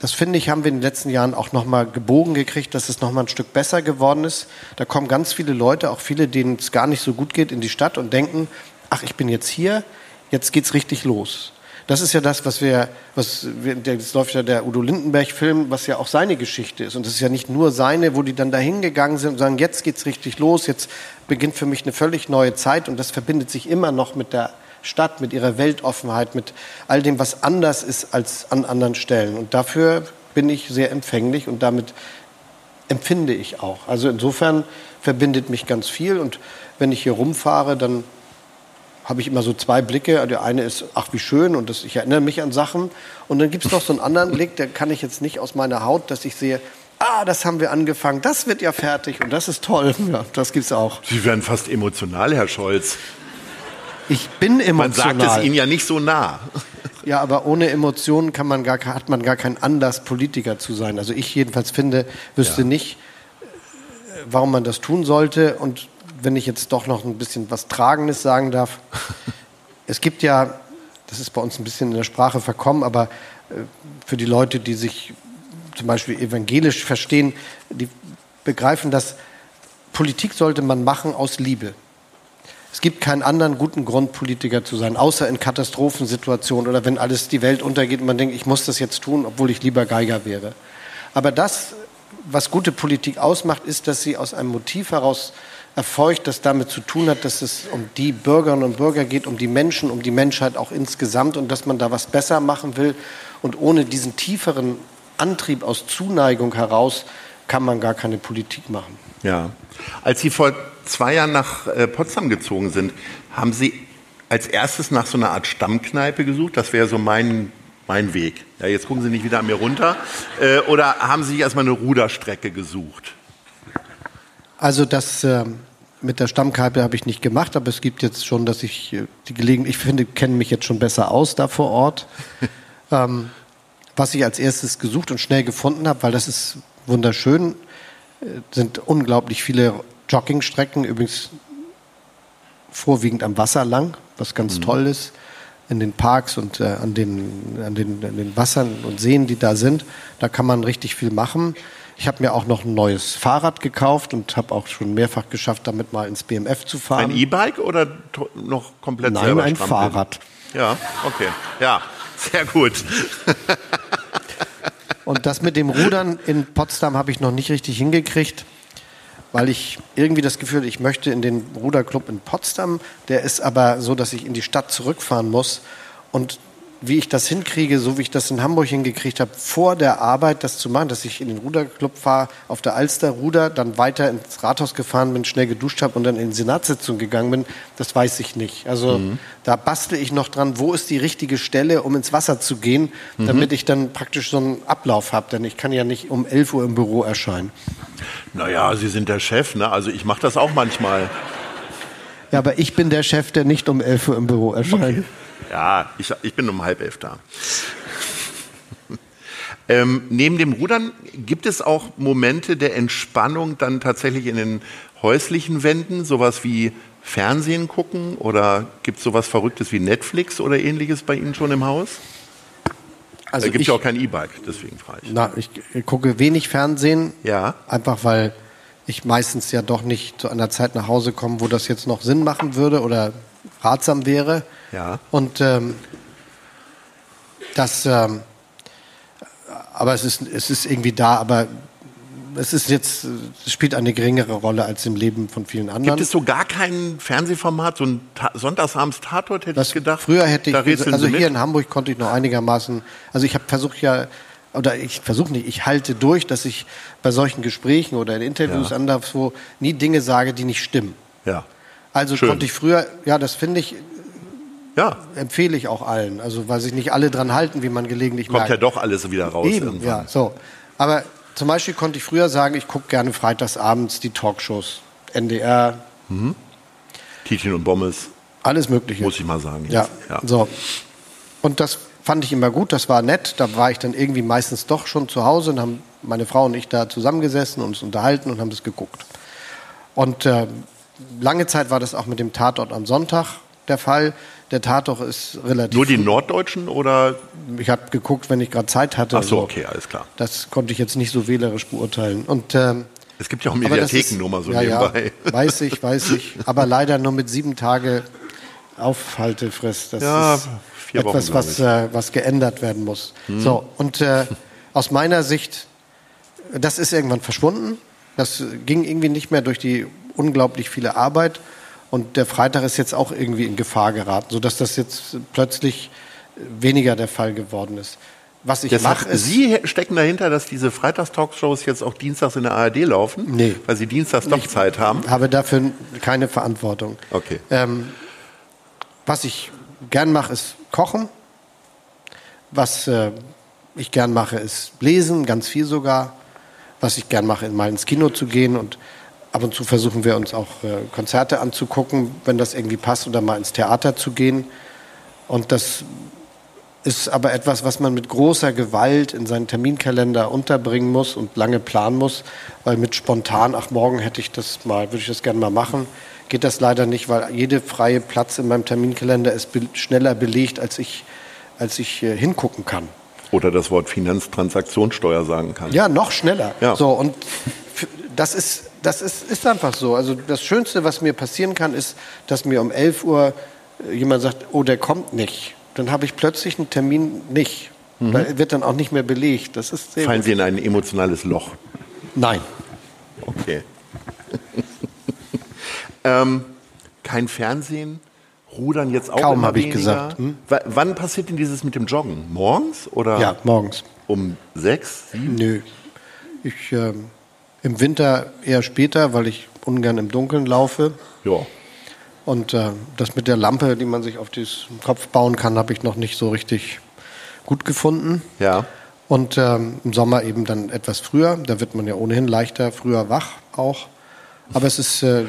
Das finde ich, haben wir in den letzten Jahren auch nochmal gebogen gekriegt, dass es nochmal ein Stück besser geworden ist. Da kommen ganz viele Leute, auch viele, denen es gar nicht so gut geht, in die Stadt und denken, ach, ich bin jetzt hier, jetzt geht's richtig los. Das ist ja das, was wir, was wir, das läuft ja der Udo Lindenberg-Film, was ja auch seine Geschichte ist. Und das ist ja nicht nur seine, wo die dann dahin gegangen sind und sagen, jetzt geht's richtig los, jetzt beginnt für mich eine völlig neue Zeit. Und das verbindet sich immer noch mit der Stadt, mit ihrer Weltoffenheit, mit all dem, was anders ist als an anderen Stellen. Und dafür bin ich sehr empfänglich und damit empfinde ich auch. Also insofern verbindet mich ganz viel. Und wenn ich hier rumfahre, dann habe ich immer so zwei Blicke. Der eine ist, ach wie schön, und das, ich erinnere mich an Sachen. Und dann gibt es noch so einen anderen Blick, der kann ich jetzt nicht aus meiner Haut, dass ich sehe, ah, das haben wir angefangen, das wird ja fertig und das ist toll. Ja, das gibt's auch. Sie werden fast emotional, Herr Scholz. Ich bin emotional. Man sagt es Ihnen ja nicht so nah. Ja, aber ohne Emotionen kann man gar, hat man gar keinen Anlass, Politiker zu sein. Also ich jedenfalls finde, wüsste ja. nicht, warum man das tun sollte. Und wenn ich jetzt doch noch ein bisschen was Tragendes sagen darf. <laughs> es gibt ja, das ist bei uns ein bisschen in der Sprache verkommen, aber äh, für die Leute, die sich zum Beispiel evangelisch verstehen, die begreifen, dass Politik sollte man machen aus Liebe. Es gibt keinen anderen guten Grund, Politiker zu sein, außer in Katastrophensituationen oder wenn alles die Welt untergeht und man denkt, ich muss das jetzt tun, obwohl ich lieber Geiger wäre. Aber das, was gute Politik ausmacht, ist, dass sie aus einem Motiv heraus erfolgt, das damit zu tun hat, dass es um die Bürgerinnen und Bürger geht, um die Menschen, um die Menschheit auch insgesamt und dass man da was besser machen will. Und ohne diesen tieferen Antrieb aus Zuneigung heraus kann man gar keine Politik machen. Ja. Als Sie vor zwei Jahren nach äh, Potsdam gezogen sind, haben Sie als erstes nach so einer Art Stammkneipe gesucht? Das wäre so mein, mein Weg. Ja, jetzt gucken Sie nicht wieder an mir runter. Äh, oder haben Sie erstmal eine Ruderstrecke gesucht? Also das äh, mit der Stammkneipe habe ich nicht gemacht, aber es gibt jetzt schon, dass ich äh, die Gelegenheit, ich finde, kenne mich jetzt schon besser aus da vor Ort. <laughs> ähm, was ich als erstes gesucht und schnell gefunden habe, weil das ist wunderschön, äh, sind unglaublich viele Joggingstrecken, übrigens vorwiegend am Wasser lang, was ganz mhm. toll ist, in den Parks und äh, an, den, an, den, an den Wassern und Seen, die da sind. Da kann man richtig viel machen. Ich habe mir auch noch ein neues Fahrrad gekauft und habe auch schon mehrfach geschafft, damit mal ins BMF zu fahren. Ein E-Bike oder noch komplett Nein, selber ein strampeln? Fahrrad. Ja, okay. Ja, sehr gut. und das mit dem Rudern in Potsdam habe ich noch nicht richtig hingekriegt. Weil ich irgendwie das Gefühl, ich möchte in den Ruderclub in Potsdam. Der ist aber so, dass ich in die Stadt zurückfahren muss. Und wie ich das hinkriege, so wie ich das in Hamburg hingekriegt habe, vor der Arbeit das zu machen, dass ich in den Ruderclub fahre, auf der Alster ruder, dann weiter ins Rathaus gefahren bin, schnell geduscht habe und dann in die Senatssitzung gegangen bin, das weiß ich nicht. Also mhm. da bastel ich noch dran, wo ist die richtige Stelle, um ins Wasser zu gehen, mhm. damit ich dann praktisch so einen Ablauf habe, denn ich kann ja nicht um 11 Uhr im Büro erscheinen. Naja, Sie sind der Chef, ne? also ich mache das auch manchmal. Ja, aber ich bin der Chef, der nicht um 11 Uhr im Büro erscheint. Okay. Ja, ich, ich bin um halb elf da. <laughs> ähm, neben dem Rudern gibt es auch Momente der Entspannung dann tatsächlich in den häuslichen Wänden, sowas wie Fernsehen gucken oder gibt es sowas Verrücktes wie Netflix oder ähnliches bei Ihnen schon im Haus? Also da gibt es ja auch kein E-Bike, deswegen frage ich. Na, ich gucke wenig Fernsehen. Ja. Einfach weil ich meistens ja doch nicht zu einer Zeit nach Hause komme, wo das jetzt noch Sinn machen würde oder ratsam wäre. Ja. Und ähm, das, ähm, aber es ist, es ist irgendwie da, aber es ist jetzt, es spielt eine geringere Rolle als im Leben von vielen anderen. Gibt es so gar kein Fernsehformat, so ein Ta Sonntagsabends Tatort, hätte das ich gedacht? Früher hätte ich, also hier in Hamburg konnte ich noch einigermaßen, also ich habe versucht ja, oder ich versuche nicht, ich halte durch, dass ich bei solchen Gesprächen oder in Interviews ja. anderswo nie Dinge sage, die nicht stimmen. Ja. Also Schön. konnte ich früher, ja, das finde ich, ja. Empfehle ich auch allen. Also, weil sich nicht alle dran halten, wie man gelegentlich Kommt merkt. ja doch alles wieder raus. Eben, irgendwann. ja, so. Aber zum Beispiel konnte ich früher sagen, ich gucke gerne freitagsabends die Talkshows. NDR. Mhm. Tietjen und Bommes. Alles Mögliche. Muss ich mal sagen. Ja, ja, so. Und das fand ich immer gut, das war nett. Da war ich dann irgendwie meistens doch schon zu Hause und haben meine Frau und ich da zusammengesessen und uns unterhalten und haben das geguckt. Und äh, lange Zeit war das auch mit dem Tatort am Sonntag der Fall. Der Tatort ist relativ. Nur die Norddeutschen oder? Ich habe geguckt, wenn ich gerade Zeit hatte. Ach so, okay, alles klar. Das konnte ich jetzt nicht so wählerisch beurteilen. Und, ähm, es gibt ja auch Mediatheken nur mal so ja, nebenbei. Ja, <laughs> weiß ich, weiß ich. Aber leider nur mit sieben Tage Aufhaltefrist. Das ja, ist etwas, Wochen, was, äh, was geändert werden muss. Hm. So, und äh, aus meiner Sicht, das ist irgendwann verschwunden. Das ging irgendwie nicht mehr durch die unglaublich viele Arbeit. Und der Freitag ist jetzt auch irgendwie in Gefahr geraten, sodass das jetzt plötzlich weniger der Fall geworden ist. Was ich mache ist. Sie stecken dahinter, dass diese Freitagstalkshows jetzt auch dienstags in der ARD laufen? Nee. Weil Sie dienstags doch Zeit haben? Ich habe dafür keine Verantwortung. Okay. Ähm, was ich gern mache, ist kochen. Was äh, ich gern mache, ist lesen, ganz viel sogar. Was ich gern mache, ist mal ins Kino zu gehen und ab und zu versuchen wir uns auch äh, Konzerte anzugucken, wenn das irgendwie passt, oder mal ins Theater zu gehen. Und das ist aber etwas, was man mit großer Gewalt in seinen Terminkalender unterbringen muss und lange planen muss, weil mit spontan, ach morgen hätte ich das mal, würde ich das gerne mal machen, geht das leider nicht, weil jede freie Platz in meinem Terminkalender ist be schneller belegt, als ich, als ich äh, hingucken kann. Oder das Wort Finanztransaktionssteuer sagen kann. Ja, noch schneller. Ja. So, und das ist das ist, ist einfach so. Also das Schönste, was mir passieren kann, ist, dass mir um 11 Uhr äh, jemand sagt, oh, der kommt nicht. Dann habe ich plötzlich einen Termin nicht. Mhm. Da wird dann auch nicht mehr belegt. Das ist sehr Fallen gut. Sie in ein emotionales Loch? Nein. Okay. <laughs> ähm, kein Fernsehen? Rudern jetzt auch Kaum, habe ich gesagt. Hm? wann passiert denn dieses mit dem Joggen? Morgens? Oder ja, morgens. Um sechs, sieben? Nö. Ich... Ähm im Winter eher später, weil ich ungern im Dunkeln laufe. Ja. Und äh, das mit der Lampe, die man sich auf den Kopf bauen kann, habe ich noch nicht so richtig gut gefunden. Ja. Und ähm, im Sommer eben dann etwas früher. Da wird man ja ohnehin leichter früher wach auch. Aber es ist, äh,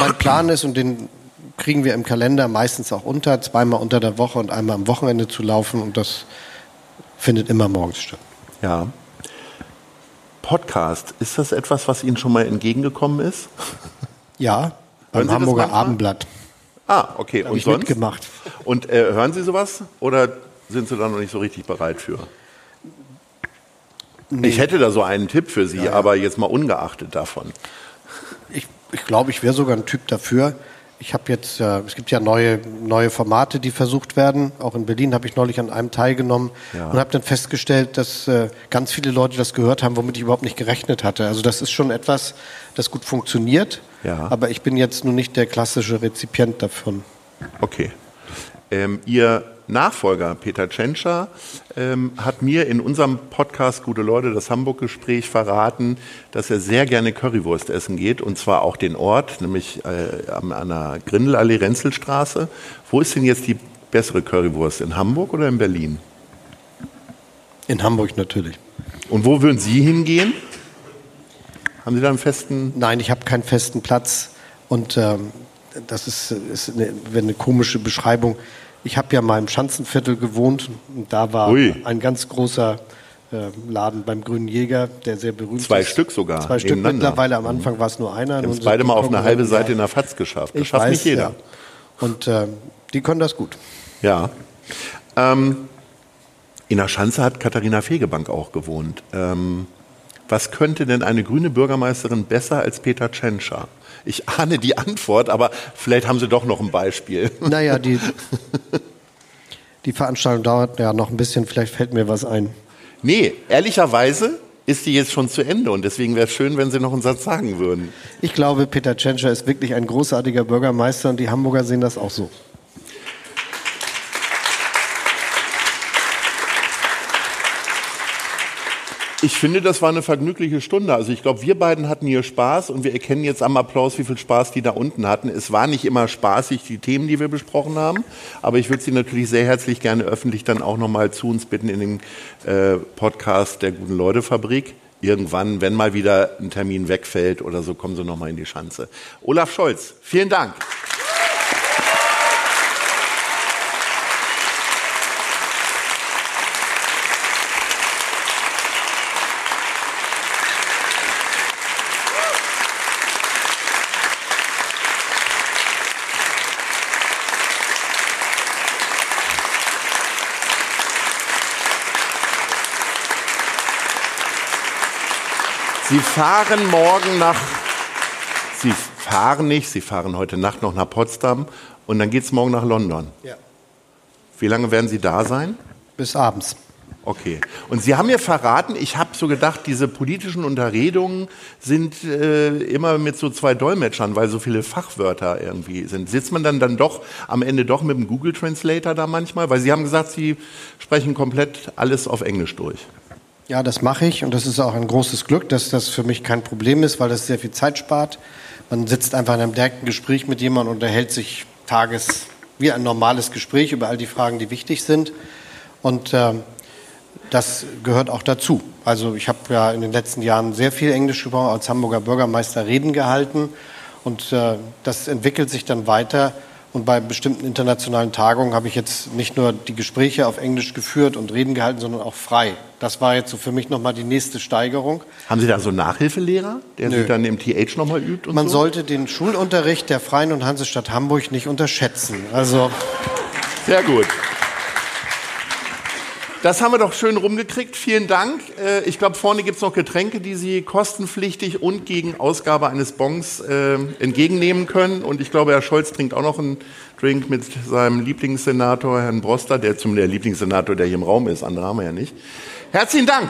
mein Plan ist, und den kriegen wir im Kalender meistens auch unter, zweimal unter der Woche und einmal am Wochenende zu laufen. Und das findet immer morgens statt. Ja. Podcast, ist das etwas, was Ihnen schon mal entgegengekommen ist? Ja, beim Hamburger Abendblatt. Ah, okay. Hab und ich sonst? mitgemacht. Und äh, hören Sie sowas oder sind Sie da noch nicht so richtig bereit für? Nee. Ich hätte da so einen Tipp für Sie, ja, ja. aber jetzt mal ungeachtet davon. Ich, ich glaube, ich wäre sogar ein Typ dafür. Ich habe jetzt, äh, es gibt ja neue, neue Formate, die versucht werden. Auch in Berlin habe ich neulich an einem teilgenommen ja. und habe dann festgestellt, dass äh, ganz viele Leute das gehört haben, womit ich überhaupt nicht gerechnet hatte. Also das ist schon etwas, das gut funktioniert. Ja. Aber ich bin jetzt nun nicht der klassische Rezipient davon. Okay. Ähm, ihr Nachfolger Peter Tschentscher ähm, hat mir in unserem Podcast Gute Leute, das Hamburg-Gespräch verraten, dass er sehr gerne Currywurst essen geht und zwar auch den Ort, nämlich äh, an der Grindelallee Renzelstraße. Wo ist denn jetzt die bessere Currywurst, in Hamburg oder in Berlin? In Hamburg natürlich. Und wo würden Sie hingehen? Haben Sie da einen festen? Nein, ich habe keinen festen Platz und ähm, das ist, ist eine, eine komische Beschreibung. Ich habe ja mal im Schanzenviertel gewohnt und da war Ui. ein ganz großer äh, Laden beim Grünen Jäger, der sehr berühmt Zwei ist. Zwei Stück sogar. Zwei Stück mittlerweile. Am Anfang war es nur einer. Wir haben es beide mal auf eine halbe Seite in der Fatz geschafft. Das ich schafft weiß, nicht jeder. Ja. Und äh, die können das gut. Ja. Ähm, in der Schanze hat Katharina Fegebank auch gewohnt. Ähm, was könnte denn eine grüne Bürgermeisterin besser als Peter Tschentscher? Ich ahne die Antwort, aber vielleicht haben Sie doch noch ein Beispiel. Naja, die, <laughs> die Veranstaltung dauert ja noch ein bisschen, vielleicht fällt mir was ein. Nee, ehrlicherweise ist die jetzt schon zu Ende und deswegen wäre es schön, wenn Sie noch einen Satz sagen würden. Ich glaube, Peter Tschentscher ist wirklich ein großartiger Bürgermeister und die Hamburger sehen das auch so. Ich finde, das war eine vergnügliche Stunde. Also ich glaube, wir beiden hatten hier Spaß und wir erkennen jetzt am Applaus, wie viel Spaß die da unten hatten. Es war nicht immer spaßig, die Themen, die wir besprochen haben, aber ich würde Sie natürlich sehr herzlich gerne öffentlich dann auch nochmal zu uns bitten in den äh, Podcast der Guten Leute Fabrik. Irgendwann, wenn mal wieder ein Termin wegfällt oder so, kommen Sie nochmal in die Schanze. Olaf Scholz, vielen Dank. Sie fahren morgen nach, Sie fahren nicht, Sie fahren heute Nacht noch nach Potsdam und dann geht es morgen nach London. Ja. Wie lange werden Sie da sein? Bis abends. Okay. Und Sie haben mir verraten, ich habe so gedacht, diese politischen Unterredungen sind äh, immer mit so zwei Dolmetschern, weil so viele Fachwörter irgendwie sind. Sitzt man dann dann doch am Ende doch mit dem Google Translator da manchmal? Weil Sie haben gesagt, Sie sprechen komplett alles auf Englisch durch. Ja, das mache ich und das ist auch ein großes Glück, dass das für mich kein Problem ist, weil das sehr viel Zeit spart. Man sitzt einfach in einem direkten Gespräch mit jemandem und unterhält sich tages wie ein normales Gespräch über all die Fragen, die wichtig sind. Und äh, das gehört auch dazu. Also ich habe ja in den letzten Jahren sehr viel Englisch gesprochen, als Hamburger Bürgermeister Reden gehalten und äh, das entwickelt sich dann weiter und bei bestimmten internationalen Tagungen habe ich jetzt nicht nur die Gespräche auf Englisch geführt und Reden gehalten, sondern auch frei. Das war jetzt so für mich nochmal die nächste Steigerung. Haben Sie da so einen Nachhilfelehrer, der Nö. sich dann im TH nochmal übt? Man so? sollte den Schulunterricht der Freien und Hansestadt Hamburg nicht unterschätzen. Also Sehr gut. Das haben wir doch schön rumgekriegt. Vielen Dank. Äh, ich glaube, vorne gibt es noch Getränke, die Sie kostenpflichtig und gegen Ausgabe eines Bons äh, entgegennehmen können. Und ich glaube, Herr Scholz trinkt auch noch einen Drink mit seinem Lieblingssenator, Herrn Broster, der zum der Lieblingssenator, der hier im Raum ist. Andere haben wir ja nicht. Herzlichen Dank.